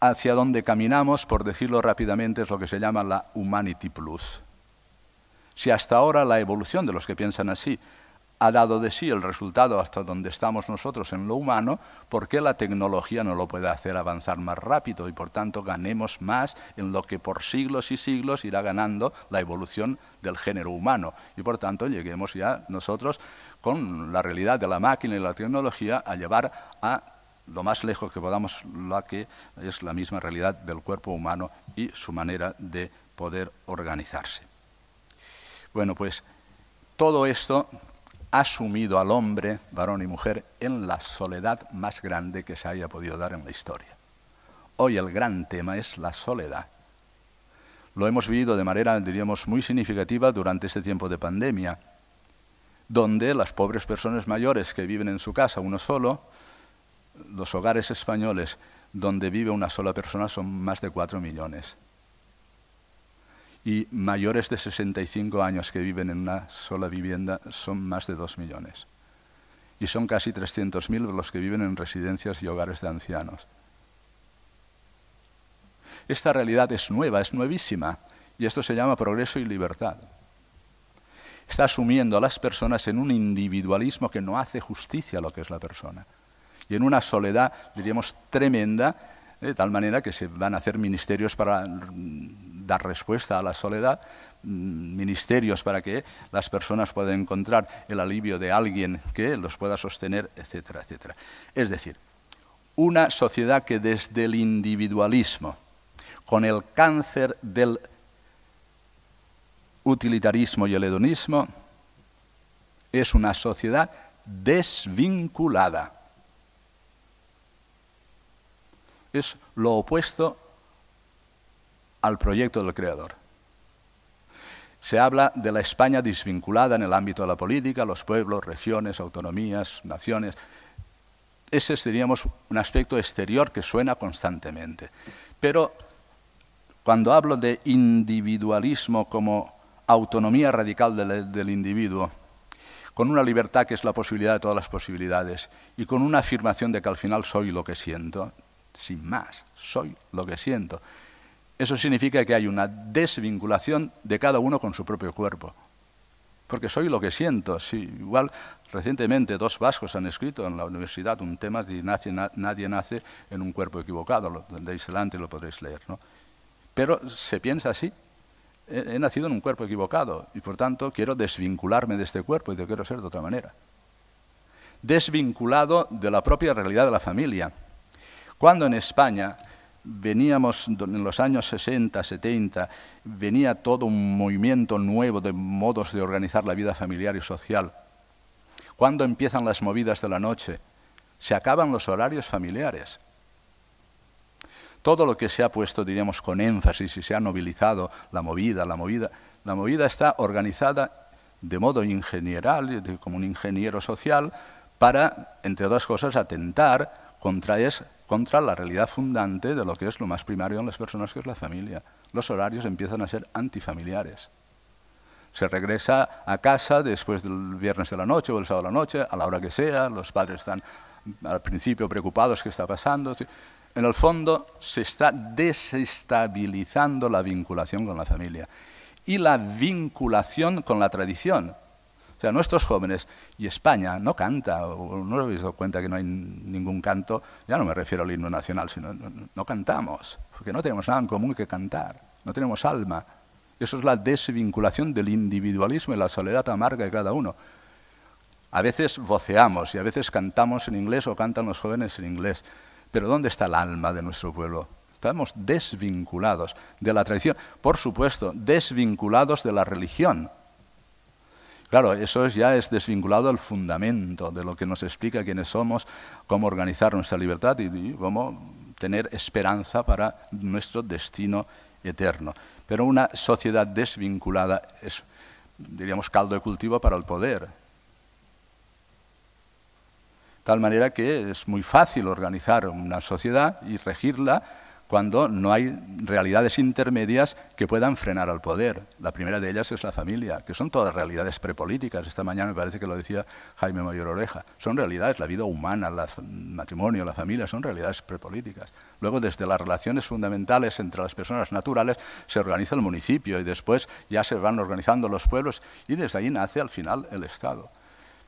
Hacia donde caminamos, por decirlo rápidamente, es lo que se llama la Humanity Plus. Si hasta ahora la evolución de los que piensan así ha dado de sí el resultado hasta donde estamos nosotros en lo humano, ¿por qué la tecnología no lo puede hacer avanzar más rápido y por tanto ganemos más en lo que por siglos y siglos irá ganando la evolución del género humano? Y por tanto lleguemos ya nosotros con la realidad de la máquina y la tecnología a llevar a lo más lejos que podamos la que es la misma realidad del cuerpo humano y su manera de poder organizarse. Bueno, pues todo esto ha sumido al hombre, varón y mujer, en la soledad más grande que se haya podido dar en la historia. Hoy el gran tema es la soledad. Lo hemos vivido de manera, diríamos, muy significativa durante este tiempo de pandemia, donde las pobres personas mayores que viven en su casa uno solo, los hogares españoles donde vive una sola persona son más de cuatro millones y mayores de 65 años que viven en una sola vivienda son más de 2 millones. Y son casi 300.000 los que viven en residencias y hogares de ancianos. Esta realidad es nueva, es nuevísima, y esto se llama progreso y libertad. está sumiendo a las personas en un individualismo que no hace justicia a lo que es la persona. Y en una soledad, diríamos, tremenda, de tal manera que se van a hacer ministerios para dar respuesta a la soledad, mm, ministerios para que las personas puedan encontrar el alivio de alguien que los pueda sostener, etcétera, etcétera. Es decir, una sociedad que desde el individualismo, con el cáncer del utilitarismo y el hedonismo, es una sociedad desvinculada. Es lo opuesto al proyecto del Creador. Se habla de la España desvinculada en el ámbito de la política, los pueblos, regiones, autonomías, naciones. Ese sería un aspecto exterior que suena constantemente. Pero cuando hablo de individualismo como autonomía radical del, del individuo, con una libertad que es la posibilidad de todas las posibilidades y con una afirmación de que al final soy lo que siento, sin más, soy lo que siento. Eso significa que hay una desvinculación de cada uno con su propio cuerpo. Porque soy lo que siento. igual recientemente dos vascos han escrito en la universidad un tema de nadie, nadie nace en un cuerpo equivocado. Lo tendréis delante y lo podréis leer. ¿no? Pero se piensa así. He, nacido en un cuerpo equivocado y por tanto quiero desvincularme de este cuerpo y quiero ser de otra manera. Desvinculado de la propia realidad de la familia. Cuando en España veníamos en los años 60, 70, venía todo un movimiento nuevo de modos de organizar la vida familiar y social. Cuando empiezan las movidas de la noche? Se acaban los horarios familiares. Todo lo que se ha puesto, diríamos, con énfasis y se ha nobilizado, la movida, la movida, la movida está organizada de modo ingenieral, como un ingeniero social, para, entre otras cosas, atentar contra es, contra la realidad fundante de lo que es lo más primario en las personas, que es la familia. Los horarios empiezan a ser antifamiliares. Se regresa a casa después del viernes de la noche o el sábado de la noche, a la hora que sea, los padres están al principio preocupados qué está pasando. En el fondo se está desestabilizando la vinculación con la familia y la vinculación con la tradición. O sea, nuestros jóvenes, y España no canta, no habéis dado cuenta que no hay ningún canto, ya no me refiero al himno nacional, sino no, cantamos, porque no tenemos nada en común que cantar, no tenemos alma. Eso es la desvinculación del individualismo y la soledad amarga de cada uno. A veces voceamos y a veces cantamos en inglés o cantan los jóvenes en inglés, pero ¿dónde está el alma de nuestro pueblo? Estamos desvinculados de la tradición, por supuesto, desvinculados de la religión. Claro, eso ya es desvinculado del fundamento de lo que nos explica quiénes somos, cómo organizar nuestra libertad y, cómo tener esperanza para nuestro destino eterno. Pero una sociedad desvinculada es, diríamos, caldo de cultivo para el poder. Tal manera que es muy fácil organizar una sociedad y regirla cuando no hay realidades intermedias que puedan frenar al poder. La primera de ellas es la familia, que son todas realidades prepolíticas. Esta mañana me parece que lo decía Jaime Mayor Oreja. Son realidades, la vida humana, el matrimonio, la familia, son realidades prepolíticas. Luego, desde las relaciones fundamentales entre las personas naturales, se organiza el municipio y después ya se van organizando los pueblos y desde ahí nace al final el Estado.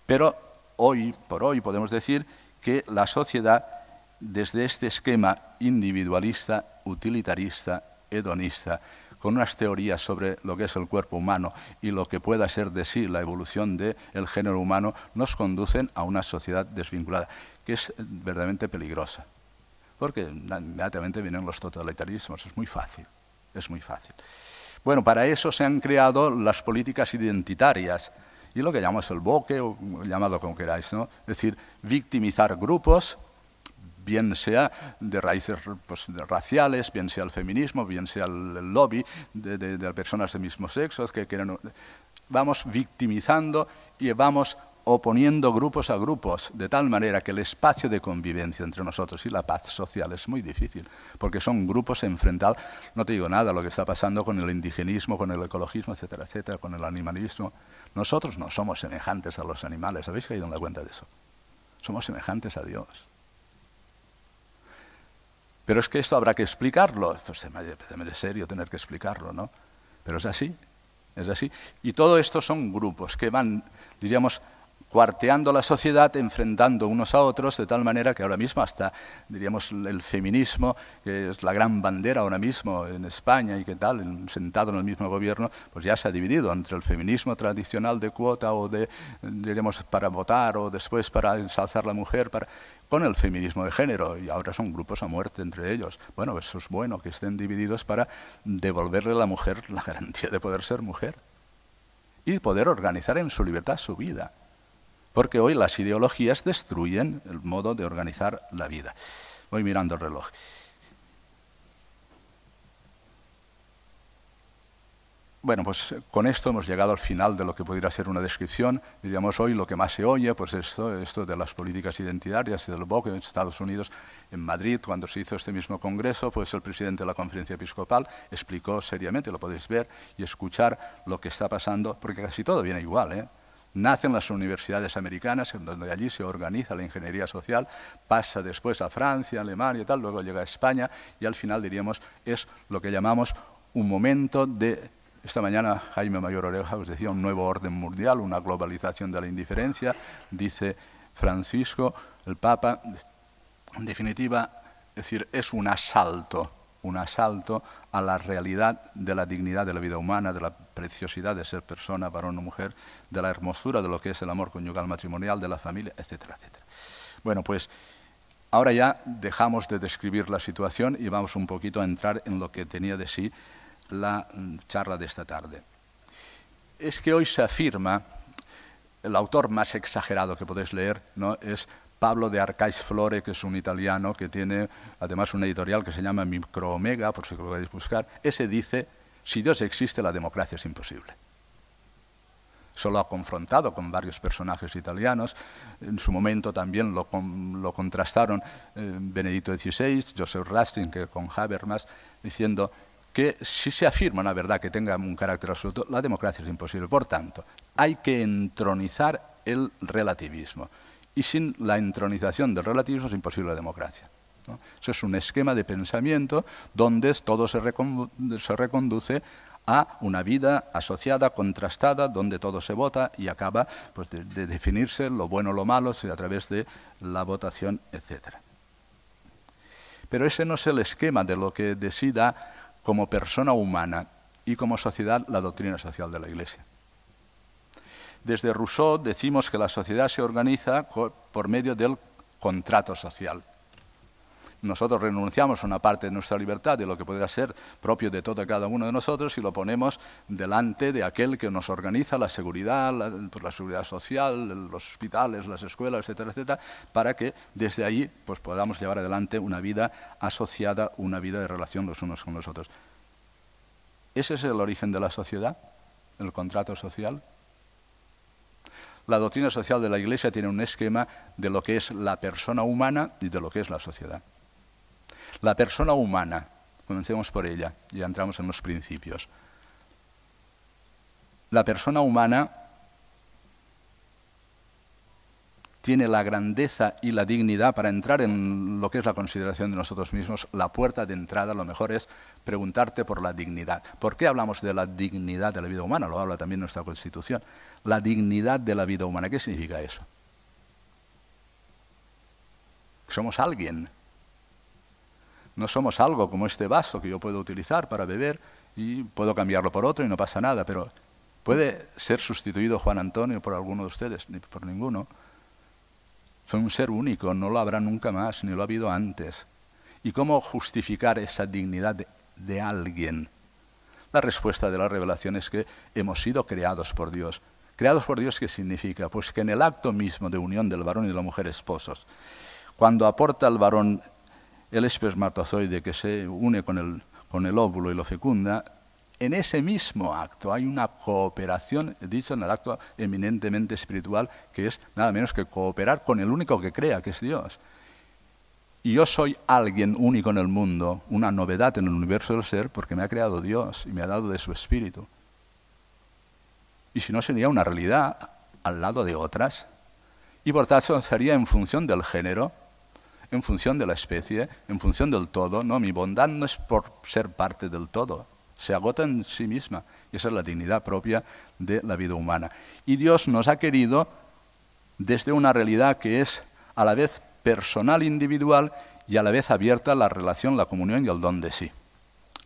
Pero hoy, por hoy, podemos decir que la sociedad desde este esquema individualista, utilitarista, hedonista, con unas teorías sobre lo que es el cuerpo humano y lo que pueda ser de sí la evolución del género humano, nos conducen a una sociedad desvinculada, que es verdaderamente peligrosa. Porque inmediatamente vienen los totalitarismos, es muy fácil, es muy fácil. Bueno, para eso se han creado las políticas identitarias y lo que llamamos el boque, o llamado como queráis, ¿no? es decir, victimizar grupos, bien sea de raíces pues, raciales, bien sea el feminismo, bien sea el, lobby de, personas de mismo sexo, que quieren, vamos victimizando y vamos oponiendo grupos a grupos, de tal manera que el espacio de convivencia entre nosotros y la paz social es muy difícil, porque son grupos enfrentados, no te digo nada, lo que está pasando con el indigenismo, con el ecologismo, etcétera, etcétera, con el animalismo. Nosotros no somos semejantes a los animales, ¿habéis caído en la cuenta de eso? Somos semejantes a Dios. Pero es que esto habrá que explicarlo. Pues se me de serio tener que explicarlo, ¿no? Pero es así. Es así. Y todo esto son grupos que van, diríamos, cuarteando la sociedad, enfrentando unos a otros, de tal manera que ahora mismo hasta, diríamos, el feminismo, que es la gran bandera ahora mismo en España y que tal, sentado en el mismo gobierno, pues ya se ha dividido entre el feminismo tradicional de cuota o de, diríamos, para votar o después para ensalzar la mujer, con el feminismo de género, y ahora son grupos a muerte entre ellos. Bueno, eso es bueno, que estén divididos para devolverle a la mujer la garantía de poder ser mujer y poder organizar en su libertad su vida porque hoy las ideologías destruyen el modo de organizar la vida. Voy mirando el reloj. Bueno, pues con esto hemos llegado al final de lo que podría ser una descripción. Diríamos hoy lo que más se oye, pues esto, esto de las políticas identitarias y del BOC en Estados Unidos, en Madrid, cuando se hizo este mismo congreso, pues el presidente de la conferencia episcopal explicó seriamente, lo podéis ver y escuchar lo que está pasando, porque casi todo viene igual, ¿eh? Nace en las universidades americanas, donde allí se organiza la ingeniería social, pasa después a Francia, Alemania y tal, luego llega a España y al final diríamos es lo que llamamos un momento de esta mañana Jaime Mayor Oreja os decía un nuevo orden mundial, una globalización de la indiferencia, dice Francisco, el Papa, en definitiva, es decir, es un asalto un asalto a la realidad de la dignidad de la vida humana, de la preciosidad de ser persona, varón o mujer, de la hermosura de lo que es el amor conyugal matrimonial, de la familia, etcétera, etcétera. Bueno, pues ahora ya dejamos de describir la situación y vamos un poquito a entrar en lo que tenía de sí la mm, charla de esta tarde. Es que hoy se afirma, el autor más exagerado que podéis leer ¿no? es Pablo de Arcais Flore, que es un italiano que tiene además una editorial que se llama Micro Omega, por si lo podéis buscar, ese dice, si Dios existe, la democracia es imposible. Solo ha confrontado con varios personajes italianos. En su momento también lo, contrastaron eh, XVI, Joseph Ratzinger con Habermas, diciendo que si se afirma una verdad que tenga un carácter absoluto, la democracia es imposible. Por tanto, hay que entronizar el relativismo y sin la entronización del relativismo es imposible la democracia. Eso es un esquema de pensamiento donde todo se, reconduce a una vida asociada, contrastada, donde todo se vota y acaba pues, de, definirse lo bueno o lo malo a través de la votación, etc. Pero ese no es el esquema de lo que decida como persona humana y como sociedad la doctrina social de la Iglesia. Desde Rousseau decimos que la sociedad se organiza por medio del contrato social. Nosotros renunciamos a una parte de nuestra libertad, de lo que podría ser propio de todo y cada uno de nosotros, y lo ponemos delante de aquel que nos organiza la seguridad, la, pues la seguridad social, los hospitales, las escuelas, etcétera, etcétera, para que desde ahí pues, podamos llevar adelante una vida asociada, una vida de relación los unos con los otros. ¿Ese es el origen de la sociedad? ¿El contrato social? La doctrina social de la Iglesia tiene un esquema de lo que es la persona humana y de lo que es la sociedad. La persona humana, comencemos por ella y entramos en los principios. La persona humana tiene la grandeza y la dignidad para entrar en lo que es la consideración de nosotros mismos. La puerta de entrada, lo mejor es preguntarte por la dignidad. ¿Por qué hablamos de la dignidad de la vida humana? Lo habla también nuestra Constitución. La dignidad de la vida humana, ¿qué significa eso? Somos alguien. No somos algo como este vaso que yo puedo utilizar para beber y puedo cambiarlo por otro y no pasa nada, pero ¿puede ser sustituido Juan Antonio por alguno de ustedes? Ni por ninguno. Soy un ser único, no lo habrá nunca más, ni lo ha habido antes. ¿Y cómo justificar esa dignidad de, alguien? La respuesta de la revelación es que hemos sido creados por Dios. ¿Creados por Dios qué significa? Pues que en el acto mismo de unión del varón y de la mujer esposos, cuando aporta al varón el espermatozoide que se une con el, con el óvulo y lo fecunda, en ese mismo acto hay una cooperación, dicho en el acto eminentemente espiritual, que es nada menos que cooperar con el único que crea, que es Dios. Y yo soy alguien único en el mundo, una novedad en el universo del ser, porque me ha creado Dios y me ha dado de su espíritu. Y si no, sería una realidad al lado de otras. Y por tanto sería en función del género, en función de la especie, en función del todo. No, mi bondad no es por ser parte del todo, se agota en sí misma. Y esa es la dignidad propia de la vida humana. Y Dios nos ha querido desde una realidad que es a la vez personal, individual y a la vez abierta la relación, la comunión y el don de sí.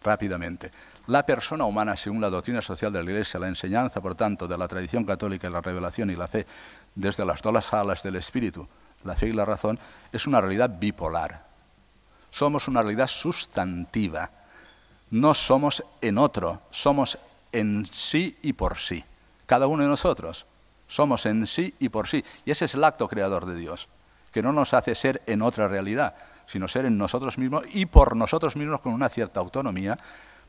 Rápidamente. La persona humana, según la doctrina social de la Iglesia, la enseñanza, por tanto, de la tradición católica la revelación y la fe, desde las dos alas del espíritu, la fe y la razón, es una realidad bipolar. Somos una realidad sustantiva. No somos en otro, somos en sí y por sí. Cada uno de nosotros somos en sí y por sí. Y ese es el acto creador de Dios, que no nos hace ser en otra realidad, sino ser en nosotros mismos y por nosotros mismos con una cierta autonomía.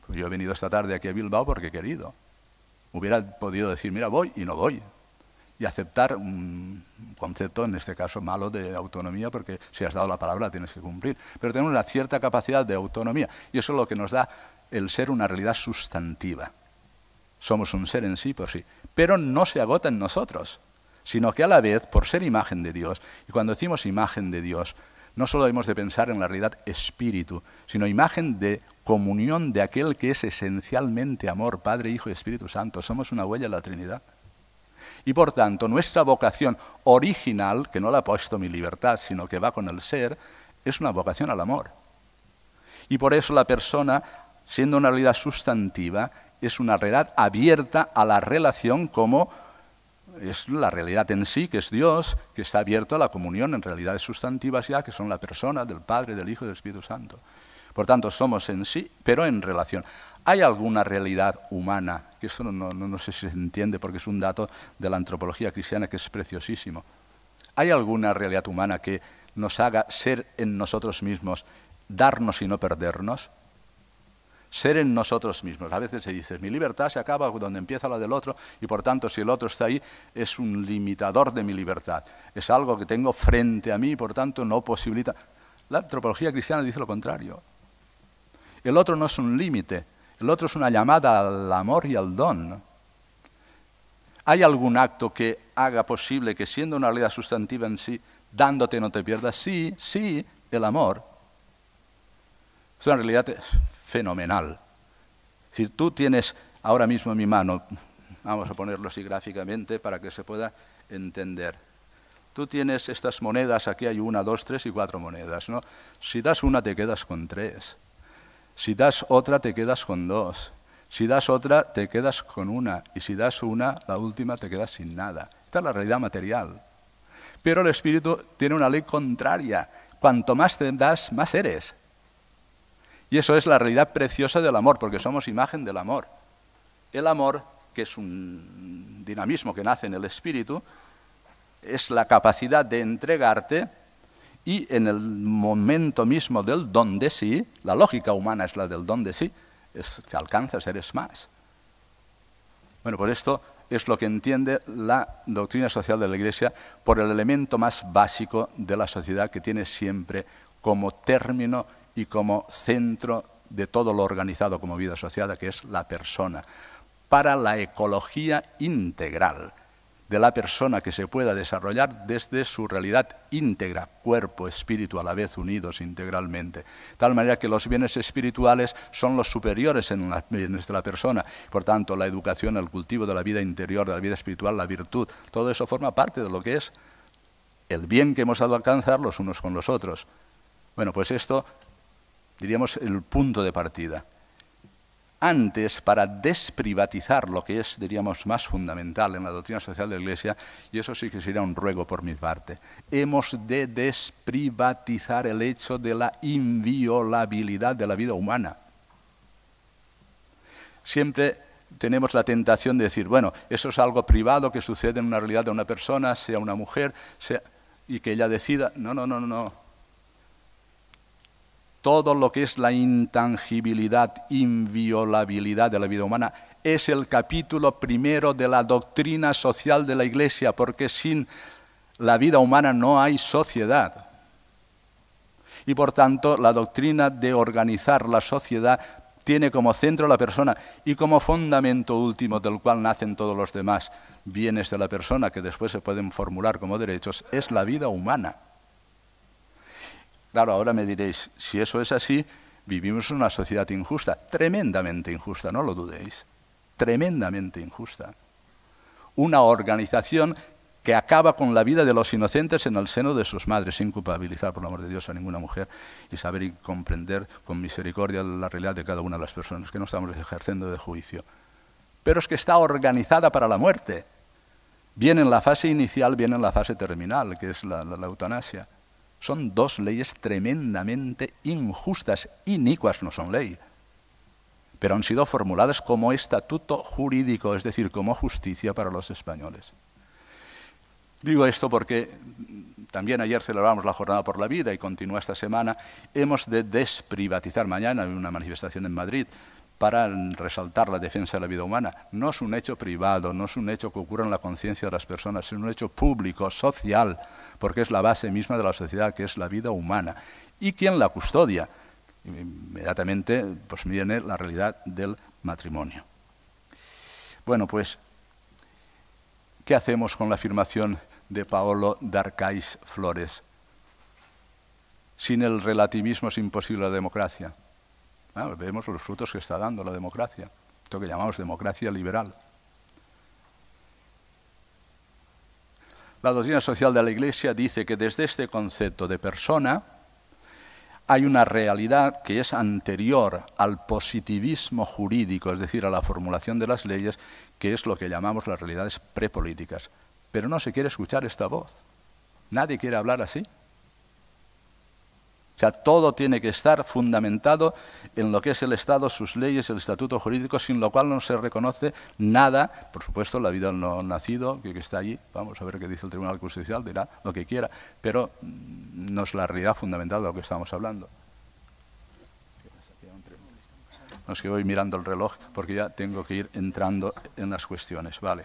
Yo he venido esta tarde aquí a Bilbao porque he querido. Hubiera podido decir, mira, voy y no voy y aceptar un concepto, en este caso malo, de autonomía, porque si has dado la palabra tienes que cumplir. Pero tenemos una cierta capacidad de autonomía y eso es lo que nos da el ser una realidad sustantiva. Somos un ser en sí por sí, pero no se agota en nosotros, sino que a la vez, por ser imagen de Dios, y cuando decimos imagen de Dios, no solo hemos de pensar en la realidad espíritu, sino imagen de comunión de aquel que es esencialmente amor, Padre, Hijo y Espíritu Santo. Somos una huella de la Trinidad. Y por tanto, nuestra vocación original, que no la ha puesto mi libertad, sino que va con el ser, es una vocación al amor. Y por eso la persona, siendo una realidad sustantiva, es una realidad abierta a la relación como es la realidad en sí, que es Dios, que está abierto a la comunión en realidades sustantivas ya, que son la persona del Padre, del Hijo y del Espíritu Santo. Por tanto, somos en sí, pero en relación. ¿Hay alguna realidad humana? Que esto no, sé si se entiende porque es un dato de la antropología cristiana que es preciosísimo. ¿Hay alguna realidad humana que nos haga ser en nosotros mismos, darnos y no perdernos? Ser en nosotros mismos. A veces se dice, mi libertad se acaba donde empieza la del otro y por tanto si el otro está ahí es un limitador de mi libertad. Es algo que tengo frente a mí y por tanto no posibilita. La antropología cristiana dice lo contrario. El otro no es un límite, el otro es una llamada al amor y al don. ¿Hay algún acto que haga posible que siendo una realidad sustantiva en sí, dándote no te pierdas? Sí, sí, el amor. Es una realidad fenomenal. Si tú tienes ahora mismo en mi mano, vamos a ponerlo así gráficamente para que se pueda entender. Tú tienes estas monedas, aquí hay una, dos, tres y cuatro monedas. ¿no? Si das una te quedas con tres. Si das otra, te quedas con dos. Si das otra, te quedas con una. Y si das una, la última, te quedas sin nada. Esta es la realidad material. Pero el Espíritu tiene una ley contraria. Cuanto más te das, más eres. Y eso es la realidad preciosa del amor, porque somos imagen del amor. El amor, que es un dinamismo que nace en el Espíritu, es la capacidad de entregarte y en el momento mismo del don de sí, la lógica humana es la del don de sí, es, se alcanza eres más. Bueno, por esto es lo que entiende la doctrina social de la Iglesia por el elemento más básico de la sociedad que tiene siempre como término y como centro de todo lo organizado como vida asociada, que es la persona, para la ecología integral de la persona que se pueda desarrollar desde su realidad íntegra, cuerpo, espíritu a la vez unidos integralmente. Tal manera que los bienes espirituales son los superiores en los bienes de la persona. Por tanto, la educación, el cultivo de la vida interior, de la vida espiritual, la virtud, todo eso forma parte de lo que es el bien que hemos dado alcanzar los unos con los otros. Bueno, pues esto diríamos el punto de partida antes para desprivatizar lo que es, diríamos, más fundamental en la doctrina social de la Iglesia, y eso sí que sería un ruego por mi parte, hemos de desprivatizar el hecho de la inviolabilidad de la vida humana. Siempre tenemos la tentación de decir, bueno, eso es algo privado que sucede en una realidad de una persona, sea una mujer, sea, y que ella decida, no, no, no, no, todo lo que es la intangibilidad, inviolabilidad de la vida humana, es el capítulo primero de la doctrina social de la Iglesia, porque sin la vida humana no hay sociedad. Y por tanto, la doctrina de organizar la sociedad tiene como centro la persona y como fundamento último del cual nacen todos los demás bienes de la persona que después se pueden formular como derechos, es la vida humana. Claro, ahora me diréis, si eso es así, Vivimos en una sociedad injusta, tremendamente injusta, no lo dudéis, tremendamente injusta. Una organización que acaba con la vida de los inocentes en el seno de sus madres, sin culpabilizar, por el amor de Dios, a ninguna mujer y saber y comprender con misericordia la realidad de cada una de las personas, que no estamos ejerciendo de juicio. Pero es que está organizada para la muerte. Viene en la fase inicial, viene en la fase terminal, que es la, la eutanasia. Son dos leyes tremendamente injustas, inicuas no son ley, pero han sido formuladas como estatuto jurídico, es decir, como justicia para los españoles. Digo esto porque también ayer celebramos la Jornada por la Vida y continúa esta semana. Hemos de desprivatizar mañana una manifestación en Madrid para resaltar la defensa de la vida humana. No es un hecho privado, no es un hecho que ocurra en la conciencia de las personas, es un hecho público, social, porque es la base misma de la sociedad, que es la vida humana. ¿Y quién la custodia? Inmediatamente pues viene la realidad del matrimonio. Bueno, pues, ¿qué hacemos con la afirmación de Paolo Darcais Flores? Sin el relativismo es imposible la democracia. Vemos los frutos que está dando la democracia, esto que llamamos democracia liberal. La doctrina social de la Iglesia dice que desde este concepto de persona hay una realidad que es anterior al positivismo jurídico, es decir, a la formulación de las leyes, que es lo que llamamos las realidades prepolíticas. Pero no se quiere escuchar esta voz. Nadie quiere hablar así. O sea, todo tiene que estar fundamentado en lo que es el Estado, sus leyes, el estatuto jurídico, sin lo cual no se reconoce nada. Por supuesto, la vida no nacido, que, está allí, vamos a ver qué dice el Tribunal Constitucional, dirá lo que quiera, pero no es la realidad fundamental de lo que estamos hablando. No es que voy mirando el reloj porque ya tengo que ir entrando en las cuestiones. Vale.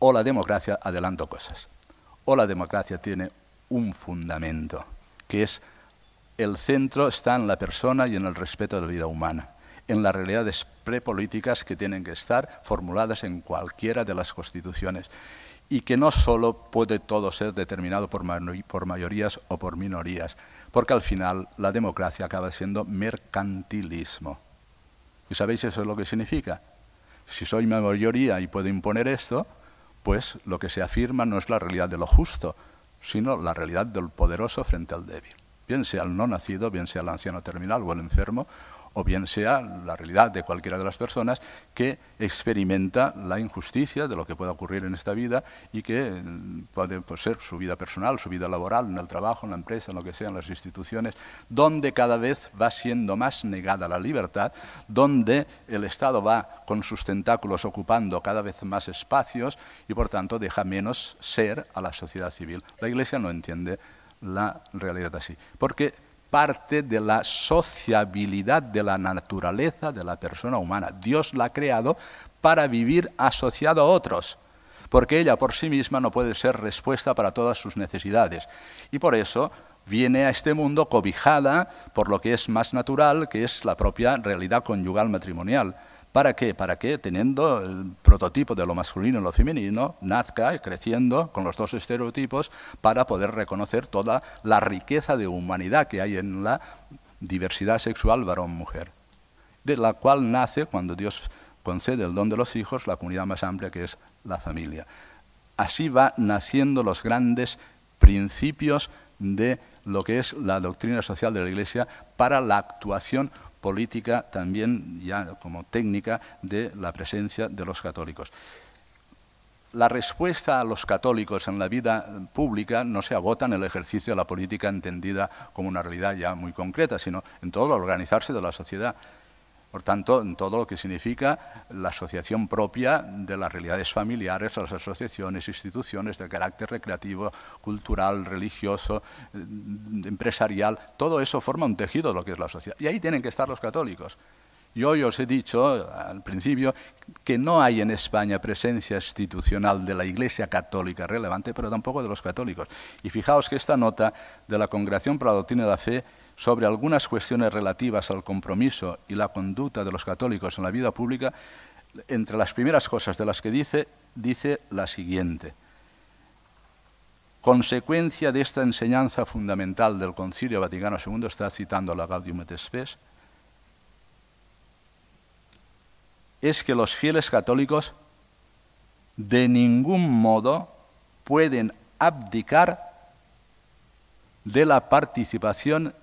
O la democracia, adelanto cosas o la democracia tiene un fundamento, que es el centro está en la persona y en el respeto de la vida humana, en las realidades prepolíticas que tienen que estar formuladas en cualquiera de las constituciones y que no solo puede todo ser determinado por, mayorías o por minorías, porque al final la democracia acaba siendo mercantilismo. ¿Y sabéis eso es lo que significa? Si soy mayoría y puedo imponer esto, pues lo que se afirma no es la realidad de lo justo, sino la realidad del poderoso frente al débil. Bien sea el no nacido, bien sea el anciano terminal o el enfermo, o bien sea la realidad de cualquiera de las personas que experimenta la injusticia de lo que pueda ocurrir en esta vida y que mm, puede pues, ser su vida personal, su vida laboral, en el trabajo, en la empresa, en lo que sea, en las instituciones, donde cada vez va siendo más negada la libertad, donde el Estado va con sus tentáculos ocupando cada vez más espacios y por tanto deja menos ser a la sociedad civil. La Iglesia no entiende la realidad así, porque parte de la sociabilidad de la naturaleza de la persona humana. Dios la ha creado para vivir asociado a otros, porque ella por sí misma no puede ser respuesta para todas sus necesidades. Y por eso viene a este mundo cobijada por lo que es más natural, que es la propia realidad conyugal matrimonial. ¿Para qué? Para que, teniendo el prototipo de lo masculino y lo femenino, nazca creciendo con los dos estereotipos para poder reconocer toda la riqueza de humanidad que hay en la diversidad sexual varón-mujer, de la cual nace, cuando Dios concede el don de los hijos, la comunidad más amplia que es la familia. Así va naciendo los grandes principios de lo que es la doctrina social de la Iglesia para la actuación política, también ya como técnica de la presencia de los católicos. La respuesta a los católicos en la vida pública no se agota en el ejercicio de la política entendida como una realidad ya muy concreta, sino en todo el organizarse de la sociedad. Por tanto, en todo lo que significa la asociación propia de las realidades familiares, las asociaciones, instituciones de carácter recreativo, cultural, religioso, eh, empresarial, todo eso forma un tejido de lo que es la sociedad. Y ahí tienen que estar los católicos. Y hoy os he dicho al principio que no hay en España presencia institucional de la Iglesia Católica relevante, pero tampoco de los católicos. Y fijaos que esta nota de la Congregación para la Doctrina de la Fe sobre algunas cuestiones relativas al compromiso y la conducta de los católicos en la vida pública, entre las primeras cosas de las que dice, dice la siguiente. consecuencia de esta enseñanza fundamental del Concilio Vaticano II, está citando la Gaudium et Spes, es que los fieles católicos de ningún modo pueden abdicar de la participación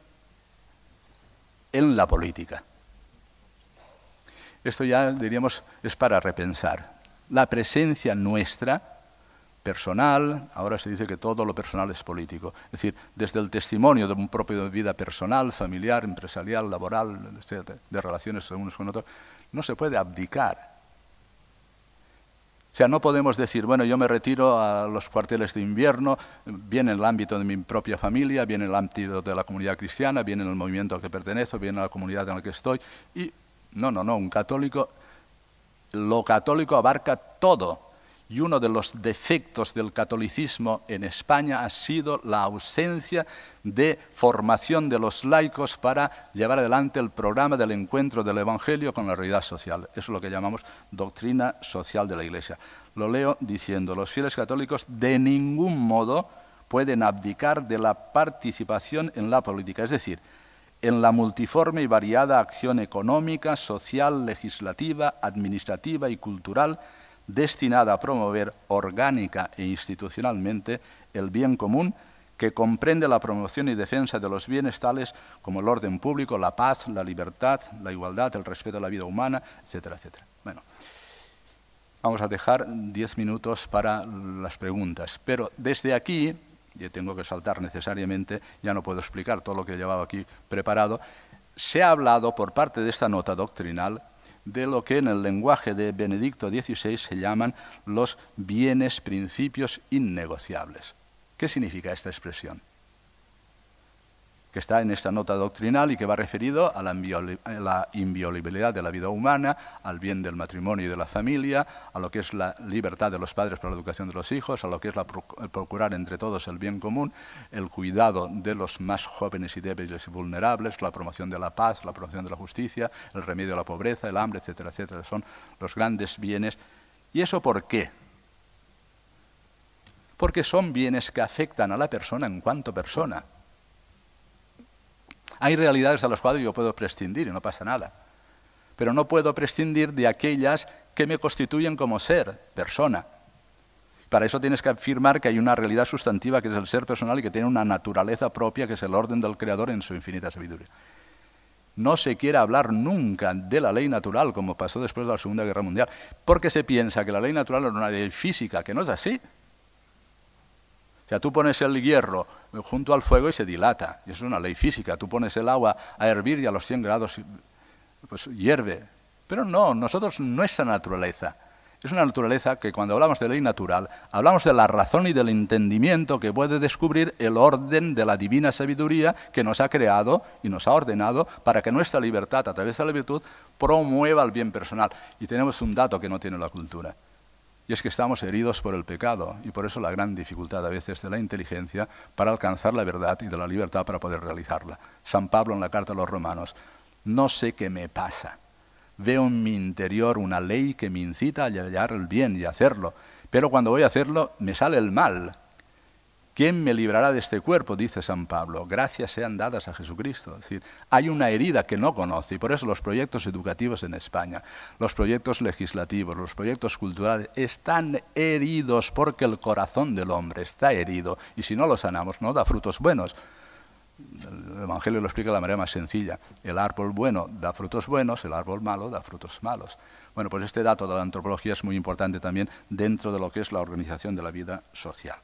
en la política. Esto ya diríamos es para repensar. La presencia nuestra, personal, ahora se dice que todo lo personal es político, es decir, desde el testimonio de un propio vida personal, familiar, empresarial, laboral, de relaciones unos con otros, no se puede abdicar. O sea, no podemos decir, bueno, yo me retiro a los cuarteles de invierno, viene en el ámbito de mi propia familia, viene en el ámbito de la comunidad cristiana, viene en el movimiento al que pertenezco, viene en la comunidad en la que estoy. Y no, no, no, un católico, lo católico abarca todo. Y uno de los defectos del catolicismo en España ha sido la ausencia de formación de los laicos para llevar adelante el programa del encuentro del Evangelio con la realidad social. Eso es lo que llamamos doctrina social de la Iglesia. Lo leo diciendo, los fieles católicos de ningún modo pueden abdicar de la participación en la política. Es decir, en la multiforme y variada acción económica, social, legislativa, administrativa y cultural destinada a promover orgánica e institucionalmente el bien común que comprende la promoción y defensa de los bienes tales como el orden público, la paz, la libertad, la igualdad, el respeto a la vida humana, etcétera, etcétera. Bueno, vamos a dejar diez minutos para las preguntas, pero desde aquí y tengo que saltar necesariamente, ya no puedo explicar todo lo que he llevado aquí preparado, se ha hablado por parte de esta nota doctrinal de lo que en el lenguaje de Benedicto XVI se llaman los bienes principios innegociables. ¿Qué significa esta expresión? Que está en esta nota doctrinal y que va referido a la, inviolabilidad de la vida humana, al bien del matrimonio y de la familia, a lo que es la libertad de los padres para la educación de los hijos, a lo que es la procurar entre todos el bien común, el cuidado de los más jóvenes y débiles y vulnerables, la promoción de la paz, la promoción de la justicia, el remedio a la pobreza, el hambre, etcétera, etcétera. Son los grandes bienes. ¿Y eso por qué? Porque son bienes que afectan a la persona en cuanto persona. Hay realidades de las cuales yo puedo prescindir y no pasa nada. Pero no puedo prescindir de aquellas que me constituyen como ser, persona. Para eso tienes que afirmar que hay una realidad sustantiva que es el ser personal y que tiene una naturaleza propia que es el orden del Creador en su infinita sabiduría. No se quiere hablar nunca de la ley natural como pasó después de la Segunda Guerra Mundial, porque se piensa que la ley natural es una ley física, que no es así. Tú pones el hierro junto al fuego y se dilata. Y es una ley física. Tú pones el agua a hervir y a los 100 grados pues hierve. Pero no, nosotros nuestra naturaleza. Es una naturaleza que cuando hablamos de ley natural, hablamos de la razón y del entendimiento que puede descubrir el orden de la divina sabiduría que nos ha creado y nos ha ordenado para que nuestra libertad a través de la virtud promueva el bien personal. Y tenemos un dato que no tiene la cultura. Y es que estamos heridos por el pecado y por eso la gran dificultad a veces de la inteligencia para alcanzar la verdad y de la libertad para poder realizarla. San Pablo en la carta a los romanos, no sé qué me pasa. Veo en mi interior una ley que me incita a hallar el bien y hacerlo, pero cuando voy a hacerlo me sale el mal. ¿Quién me librará de este cuerpo? Dice San Pablo. Gracias sean dadas a Jesucristo. Es decir, hay una herida que no conoce y por eso los proyectos educativos en España, los proyectos legislativos, los proyectos culturales están heridos porque el corazón del hombre está herido y si no lo sanamos no da frutos buenos. El Evangelio lo explica de la manera más sencilla. El árbol bueno da frutos buenos, el árbol malo da frutos malos. Bueno, pues este dato de la antropología es muy importante también dentro de lo que es la organización de la vida social.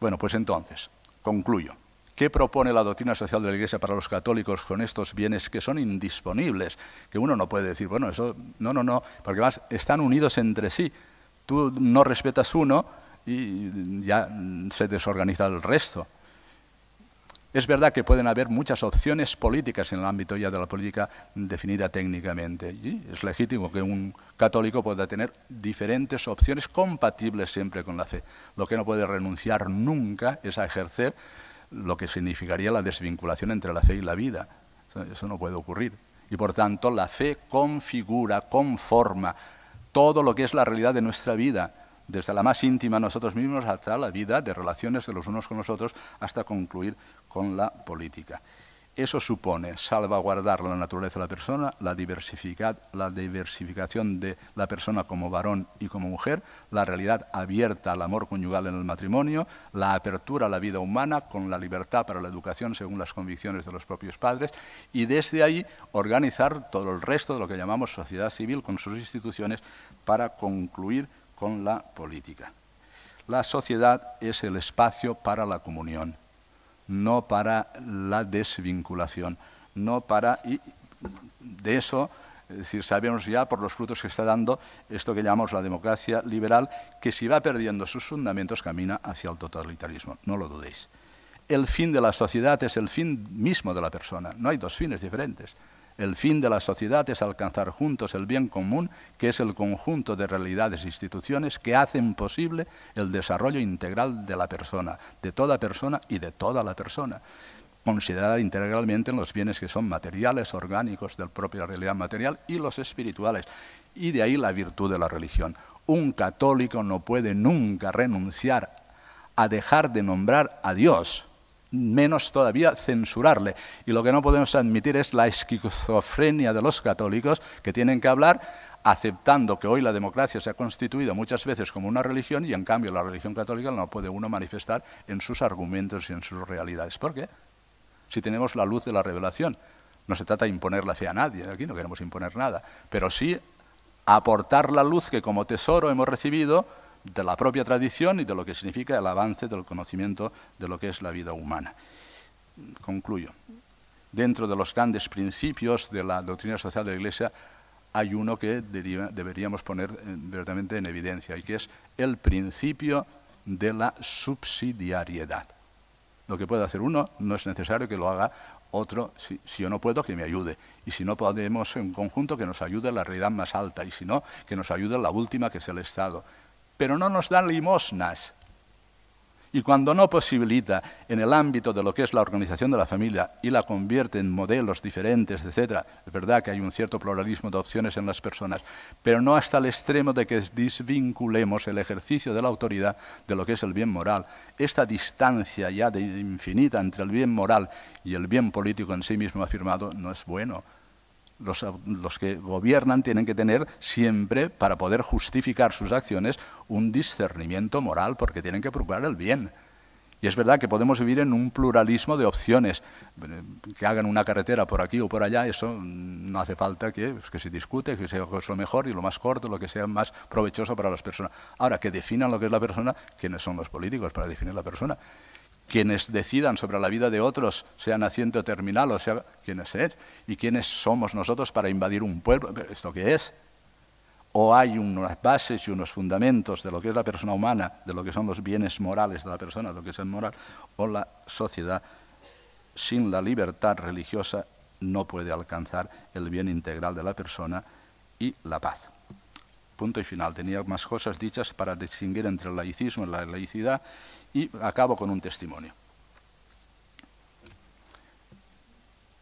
Bueno, pues entonces, concluyo. ¿Qué propone la doctrina social de la Iglesia para los católicos con estos bienes que son indisponibles? Que uno no puede decir, bueno, eso, no, no, no, porque además están unidos entre sí. Tú no respetas uno y ya se desorganiza el resto. Es verdad que pueden haber muchas opciones políticas en el ámbito ya de la política definida técnicamente. Es legítimo que un católico pueda tener diferentes opciones compatibles siempre con la fe. Lo que no puede renunciar nunca es a ejercer lo que significaría la desvinculación entre la fe y la vida. Eso no puede ocurrir. Y por tanto la fe configura, conforma todo lo que es la realidad de nuestra vida desde la más íntima nosotros mismos hasta la vida de relaciones de los unos con los otros, hasta concluir con la política. Eso supone salvaguardar la naturaleza de la persona, la, diversificación de la persona como varón y como mujer, la realidad abierta al amor conyugal en el matrimonio, la apertura a la vida humana con la libertad para la educación según las convicciones de los propios padres y desde ahí organizar todo el resto de lo que llamamos sociedad civil con sus instituciones para concluir con la política. La sociedad es el espacio para la comunión no para la desvinculación, no para... Y de eso, es decir, sabemos ya por los frutos que está dando esto que llamamos la democracia liberal, que si va perdiendo sus fundamentos camina hacia el totalitarismo, no lo dudéis. El fin de la sociedad es el fin mismo de la persona, no hay dos fines diferentes. El fin de la sociedad es alcanzar juntos el bien común, que es el conjunto de realidades e instituciones que hacen posible el desarrollo integral de la persona, de toda persona y de toda la persona, considerada integralmente en los bienes que son materiales, orgánicos, de la propia realidad material y los espirituales. Y de ahí la virtud de la religión. Un católico no puede nunca renunciar a dejar de nombrar a Dios menos todavía censurarle. Y lo que no podemos admitir es la esquizofrenia de los católicos que tienen que hablar aceptando que hoy la democracia se ha constituido muchas veces como una religión y en cambio la religión católica no puede uno manifestar en sus argumentos y en sus realidades. ¿Por qué? Si tenemos la luz de la revelación, no se trata de imponer la fe a nadie, aquí no queremos imponer nada, pero sí aportar la luz que como tesoro hemos recibido de la propia tradición y de lo que significa el avance del conocimiento de lo que es la vida humana. Concluyo. Dentro de los grandes principios de la doctrina social de la Iglesia hay uno que deberíamos poner eh, verdaderamente en evidencia y que es el principio de la subsidiariedad. Lo que puede hacer uno no es necesario que lo haga otro, si, si, yo no puedo, que me ayude. Y si no podemos en conjunto, que nos ayude la realidad más alta. Y si no, que nos ayude la última, que es el Estado pero no nos dan limosnas. Y cuando no posibilita en el ámbito de lo que es la organización de la familia y la convierte en modelos diferentes, etc., es verdad que hay un cierto pluralismo de opciones en las personas, pero no hasta el extremo de que desvinculemos el ejercicio de la autoridad de lo que es el bien moral. Esta distancia ya de infinita entre el bien moral y el bien político en sí mismo afirmado no es bueno los, que gobiernan tienen que tener siempre, para poder justificar sus acciones, un discernimiento moral, porque tienen que procurar el bien. Y es verdad que podemos vivir en un pluralismo de opciones. Que hagan una carretera por aquí o por allá, eso no hace falta que, pues, que se discute, que sea lo mejor y lo más corto, lo que sea más provechoso para las personas. Ahora, que definan lo que es la persona, ¿quiénes son los políticos para definir la persona? Quienes decidan sobre la vida de otros, sea naciente o terminal, o sea quienes es, y quiénes somos nosotros para invadir un pueblo, ¿esto qué es? O hay unas bases y unos fundamentos de lo que es la persona humana, de lo que son los bienes morales de la persona, de lo que es el moral, o la sociedad sin la libertad religiosa no puede alcanzar el bien integral de la persona y la paz. Punto y final. Tenía más cosas dichas para distinguir entre el laicismo y la laicidad y acabo con un testimonio.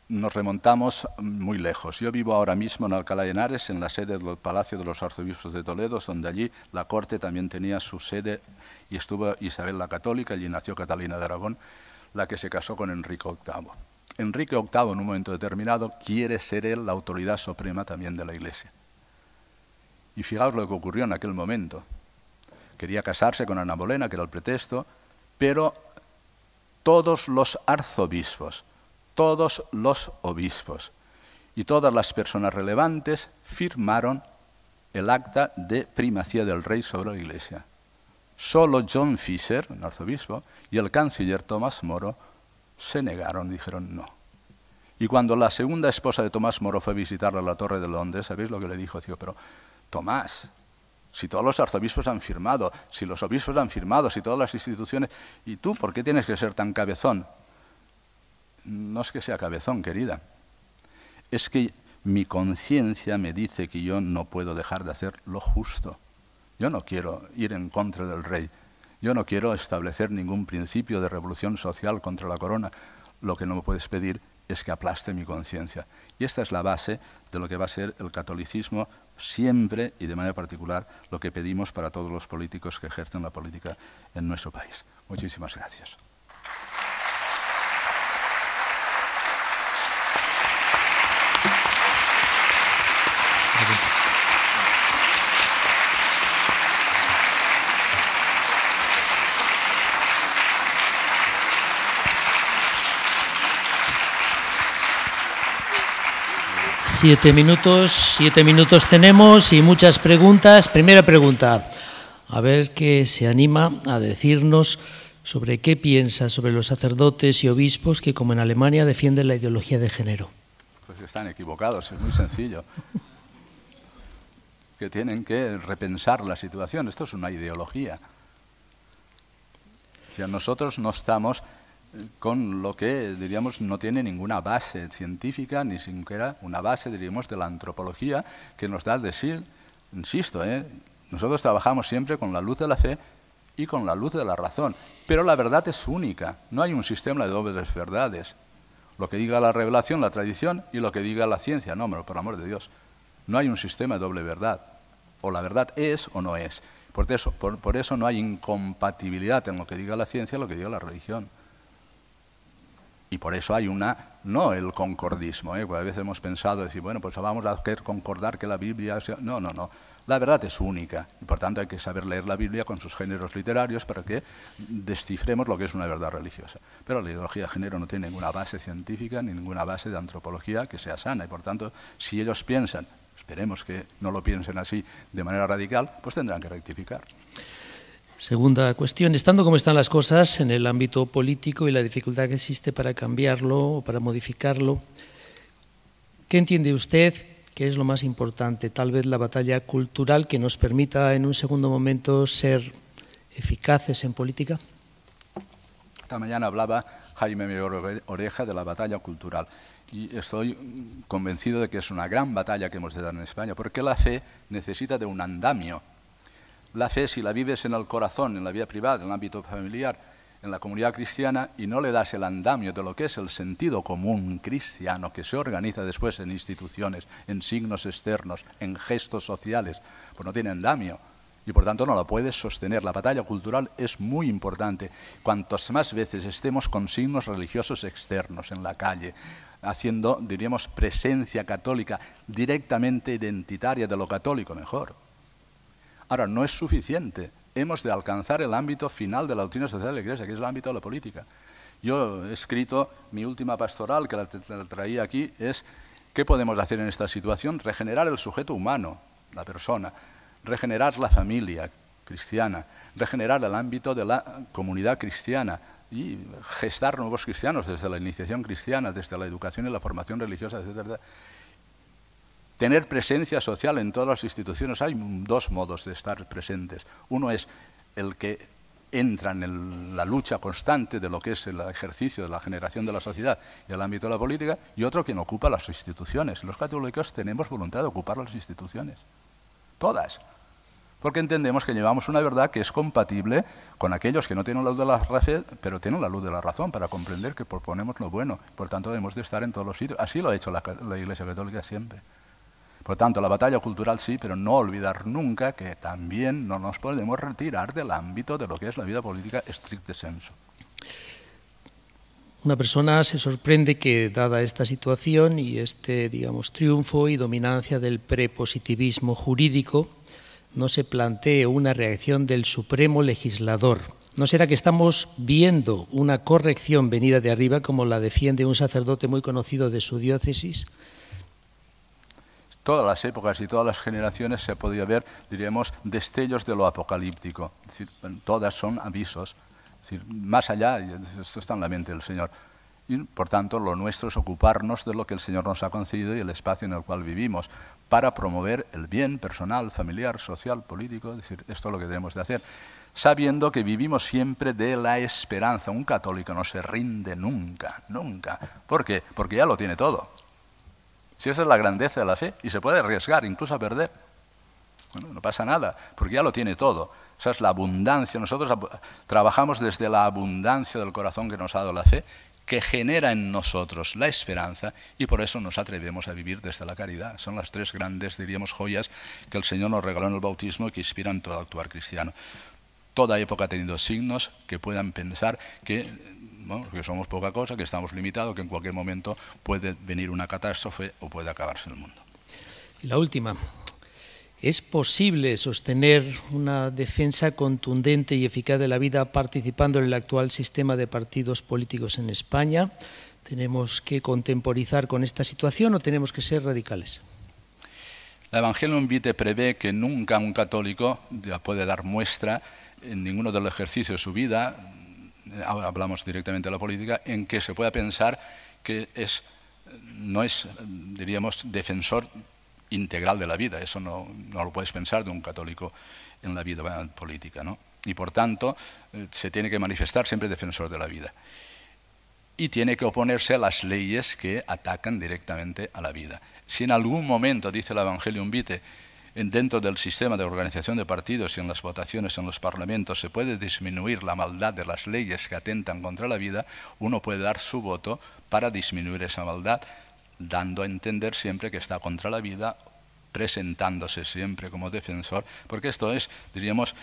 Nos remontamos muy lejos. Yo vivo ahora mismo en Alcalá de Henares, en la sede del Palacio de los Arzobispos de Toledo, donde allí la corte también tenía su sede y estuvo Isabel la Católica, allí nació Catalina de Aragón, la que se casó con Enrique VIII. Enrique VIII, en un momento determinado, quiere ser él la autoridad suprema también de la Iglesia. Y fijaos lo que ocurrió en aquel momento. Quería casarse con Ana Bolena, que era el pretexto, pero todos los arzobispos, todos los obispos y todas las personas relevantes firmaron el acta de primacía del rey sobre la iglesia. Solo John Fisher, el arzobispo, y el canciller Tomás Moro se negaron, dijeron no. Y cuando la segunda esposa de Tomás Moro fue a visitarlo a la Torre de Londres, ¿sabéis lo que le dijo? Dijo, pero Tomás, si todos los arzobispos han firmado, si los obispos han firmado, si todas las instituciones... ¿Y tú por qué tienes que ser tan cabezón? No es que sea cabezón, querida. Es que mi conciencia me dice que yo no puedo dejar de hacer lo justo. Yo no quiero ir en contra del rey. Yo no quiero establecer ningún principio de revolución social contra la corona. Lo que no me puedes pedir es que aplaste mi conciencia. Y esta es la base de lo que va a ser el catolicismo siempre y de manera particular lo que pedimos para todos los políticos que ejercen la política en nuestro país. Muchísimas gracias. Siete minutos, siete minutos tenemos y muchas preguntas. Primera pregunta, a ver qué se anima a decirnos sobre qué piensa sobre los sacerdotes y obispos que, como en Alemania, defienden la ideología de género. Pues están equivocados, es muy sencillo. Que tienen que repensar la situación. Esto es una ideología. Si nosotros no estamos con lo que, diríamos, no tiene ninguna base científica, ni siquiera una base, diríamos, de la antropología que nos da decir, insisto, ¿eh? nosotros trabajamos siempre con la luz de la fe y con la luz de la razón, pero la verdad es única, no hay un sistema de dobles verdades. Lo que diga la revelación, la tradición y lo que diga la ciencia, no, por amor de Dios. No hay un sistema de doble verdad. O la verdad es o no es. Por eso, por eso no hay incompatibilidad en lo que diga la ciencia y lo que diga la religión. Y por eso hay una, no el concordismo, ¿eh? a veces hemos pensado, decir, bueno, pues vamos a querer concordar que la Biblia... Sea... No, no, no. La verdad es única y por tanto hay que saber leer la Biblia con sus géneros literarios para que descifremos lo que es una verdad religiosa. Pero la ideología de género no tiene ninguna base científica ni ninguna base de antropología que sea sana y por tanto si ellos piensan, esperemos que no lo piensen así de manera radical, pues tendrán que rectificar. Segunda cuestión, estando como están las cosas en el ámbito político y la dificultad que existe para cambiarlo o para modificarlo, ¿qué entiende usted que es lo más importante? Tal vez la batalla cultural que nos permita en un segundo momento ser eficaces en política. Esta mañana hablaba Jaime Oreja de la batalla cultural y estoy convencido de que es una gran batalla que hemos de dar en España, porque la fe necesita de un andamio la fe, si la vives en el corazón, en la vida privada, en el ámbito familiar, en la comunidad cristiana, y no le das el andamio de lo que es el sentido común cristiano, que se organiza después en instituciones, en signos externos, en gestos sociales, pues no tiene andamio y por tanto no la puedes sostener. La batalla cultural es muy importante. Cuantas más veces estemos con signos religiosos externos en la calle, haciendo, diríamos, presencia católica directamente identitaria de lo católico, mejor. Ahora, no es suficiente. Hemos de alcanzar el ámbito final de la doctrina social de la Iglesia, que es el ámbito de la política. Yo he escrito mi última pastoral, que la, traía aquí, es ¿qué podemos hacer en esta situación? Regenerar el sujeto humano, la persona, regenerar la familia cristiana, regenerar el ámbito de la comunidad cristiana y gestar nuevos cristianos desde la iniciación cristiana, desde la educación y la formación religiosa, etc tener presencia social en todas las instituciones. Hay dos modos de estar presentes. Uno es el que entra en la lucha constante de lo que es el ejercicio de la generación de la sociedad y el ámbito de la política, y otro quien ocupa las instituciones. Los católicos tenemos voluntad de ocupar las instituciones, todas, porque entendemos que llevamos una verdad que es compatible con aquellos que no tienen la luz de la fe, pero tienen la luz de la razón para comprender que proponemos lo bueno. Por tanto, debemos de estar en todos los sitios. Así lo ha hecho la Iglesia Católica siempre. Por tanto, la batalla cultural sí, pero no olvidar nunca que también no nos podemos retirar del ámbito de lo que es la vida política estricto senso. Una persona se sorprende que, dada esta situación y este, digamos, triunfo y dominancia del prepositivismo jurídico, no se plantee una reacción del Supremo Legislador. ¿No será que estamos viendo una corrección venida de arriba, como la defiende un sacerdote muy conocido de su diócesis? Todas las épocas y todas las generaciones se ha podido ver, diríamos, destellos de lo apocalíptico. todas son avisos. más allá, esto está en la mente del Señor. Y por tanto, lo nuestro es ocuparnos de lo que el Señor nos ha concedido y el espacio en el cual vivimos, para promover el bien personal, familiar, social, político. Es decir, esto es lo que debemos de hacer, sabiendo que vivimos siempre de la esperanza. Un católico no se rinde nunca, nunca. ¿Por qué? Porque ya lo tiene todo. Si esa es la grandeza de la fe y se puede arriesgar, incluso a perder. Bueno, no pasa nada, porque ya lo tiene todo. Esa es la abundancia. Nosotros trabajamos desde la abundancia del corazón que nos ha dado la fe que genera en nosotros la esperanza y por eso nos atrevemos a vivir desde la caridad. Son las tres grandes, diríamos, joyas que el Señor nos regaló en el bautismo y que inspiran todo actuar cristiano. Toda época ha tenido signos que puedan pensar que, que somos poca cosa, que estamos limitados, que en cualquier momento puede venir una catástrofe o puede acabarse el mundo. La última, ¿Es posible sostener una defensa contundente y eficaz de la vida participando en el actual sistema de partidos políticos en España? ¿Tenemos que contemporizar con esta situación o tenemos que ser radicales? La Evangelium Vitae prevé que nunca un católico puede dar muestra en ninguno de los ejercicios de su vida, hablamos directamente de la política, en que se pueda pensar que es, no es, diríamos, defensor integral de la vida. Eso no, lo puedes pensar de un católico en la vida política. ¿no? Y por tanto, eh, se tiene que manifestar siempre defensor de la vida. Y tiene que oponerse a las leyes que atacan directamente a la vida. Si en algún momento, dice el Evangelium Vitae, dentro del sistema de organización de partidos y en las votaciones en los parlamentos se puede disminuir la maldad de las leyes que atentan contra la vida, uno puede dar su voto para disminuir esa maldad dando a entender siempre que está contra la vida, presentándose siempre como defensor, porque esto es, diríamos,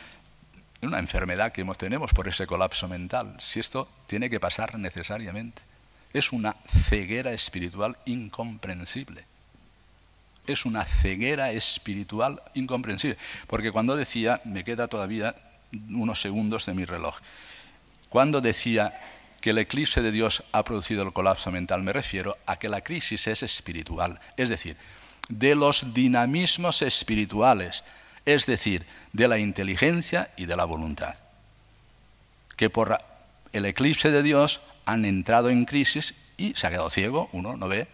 una enfermedad que tenemos por ese colapso mental. Si esto tiene que pasar necesariamente. Es una ceguera espiritual incomprensible. Es una ceguera espiritual incomprensible. Porque cuando decía, me queda todavía unos segundos de mi reloj, cuando decía que el eclipse de Dios ha producido el colapso mental, me refiero a que la crisis es espiritual, es decir, de los dinamismos espirituales, es decir, de la inteligencia y de la voluntad, que por el eclipse de Dios han entrado en crisis y se ha quedado ciego, uno no ve,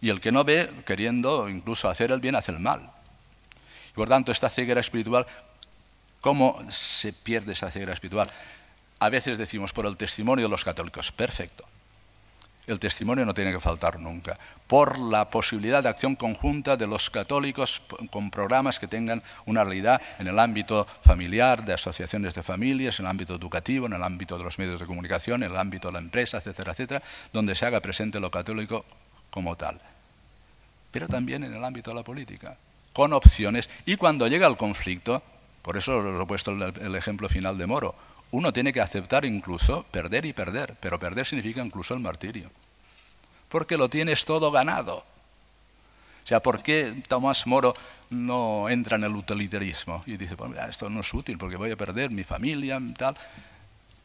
y el que no ve, queriendo incluso hacer el bien, hace el mal. Y por tanto, esta ceguera espiritual, ¿cómo se pierde esa ceguera espiritual? A veces decimos por el testimonio de los católicos, perfecto. El testimonio no tiene que faltar nunca. Por la posibilidad de acción conjunta de los católicos con programas que tengan una realidad en el ámbito familiar, de asociaciones de familias, en el ámbito educativo, en el ámbito de los medios de comunicación, en el ámbito de la empresa, etcétera, etcétera, donde se haga presente lo católico como tal. Pero también en el ámbito de la política, con opciones. Y cuando llega el conflicto, por eso lo he puesto el ejemplo final de Moro, uno tiene que aceptar incluso perder y perder, pero perder significa incluso el martirio, porque lo tienes todo ganado. O sea, ¿por qué Tomás Moro no entra en el utilitarismo? Y dice, pues esto no es útil porque voy a perder mi familia, tal.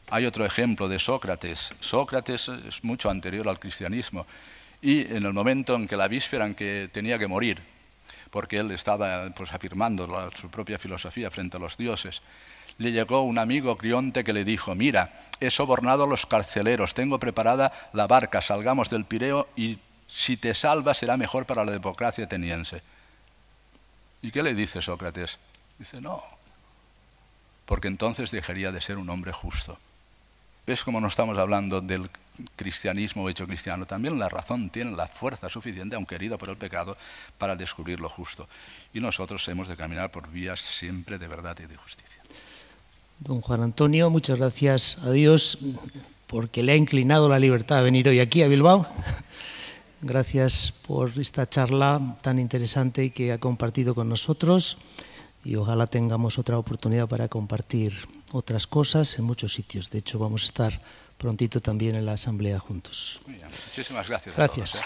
Hay otro ejemplo de Sócrates. Sócrates es mucho anterior al cristianismo. Y en el momento en que la víspera en que tenía que morir, porque él estaba pues, afirmando su propia filosofía frente a los dioses, le llegó un amigo Crionte que le dijo, mira, he sobornado a los carceleros, tengo preparada la barca, salgamos del Pireo y si te salvas será mejor para la democracia ateniense. ¿Y qué le dice Sócrates? Dice, no, porque entonces dejaría de ser un hombre justo. ¿Ves cómo no estamos hablando del cristianismo hecho cristiano? También la razón tiene la fuerza suficiente, aunque herida por el pecado, para descubrir lo justo. Y nosotros hemos de caminar por vías siempre de verdad y de justicia. Don Juan Antonio, muchas gracias a Dios porque le ha inclinado la libertad a venir hoy aquí a Bilbao. Gracias por esta charla tan interesante que ha compartido con nosotros y ojalá tengamos otra oportunidad para compartir otras cosas en muchos sitios. De hecho, vamos a estar prontito también en la asamblea juntos. muchísimas gracias. Gracias.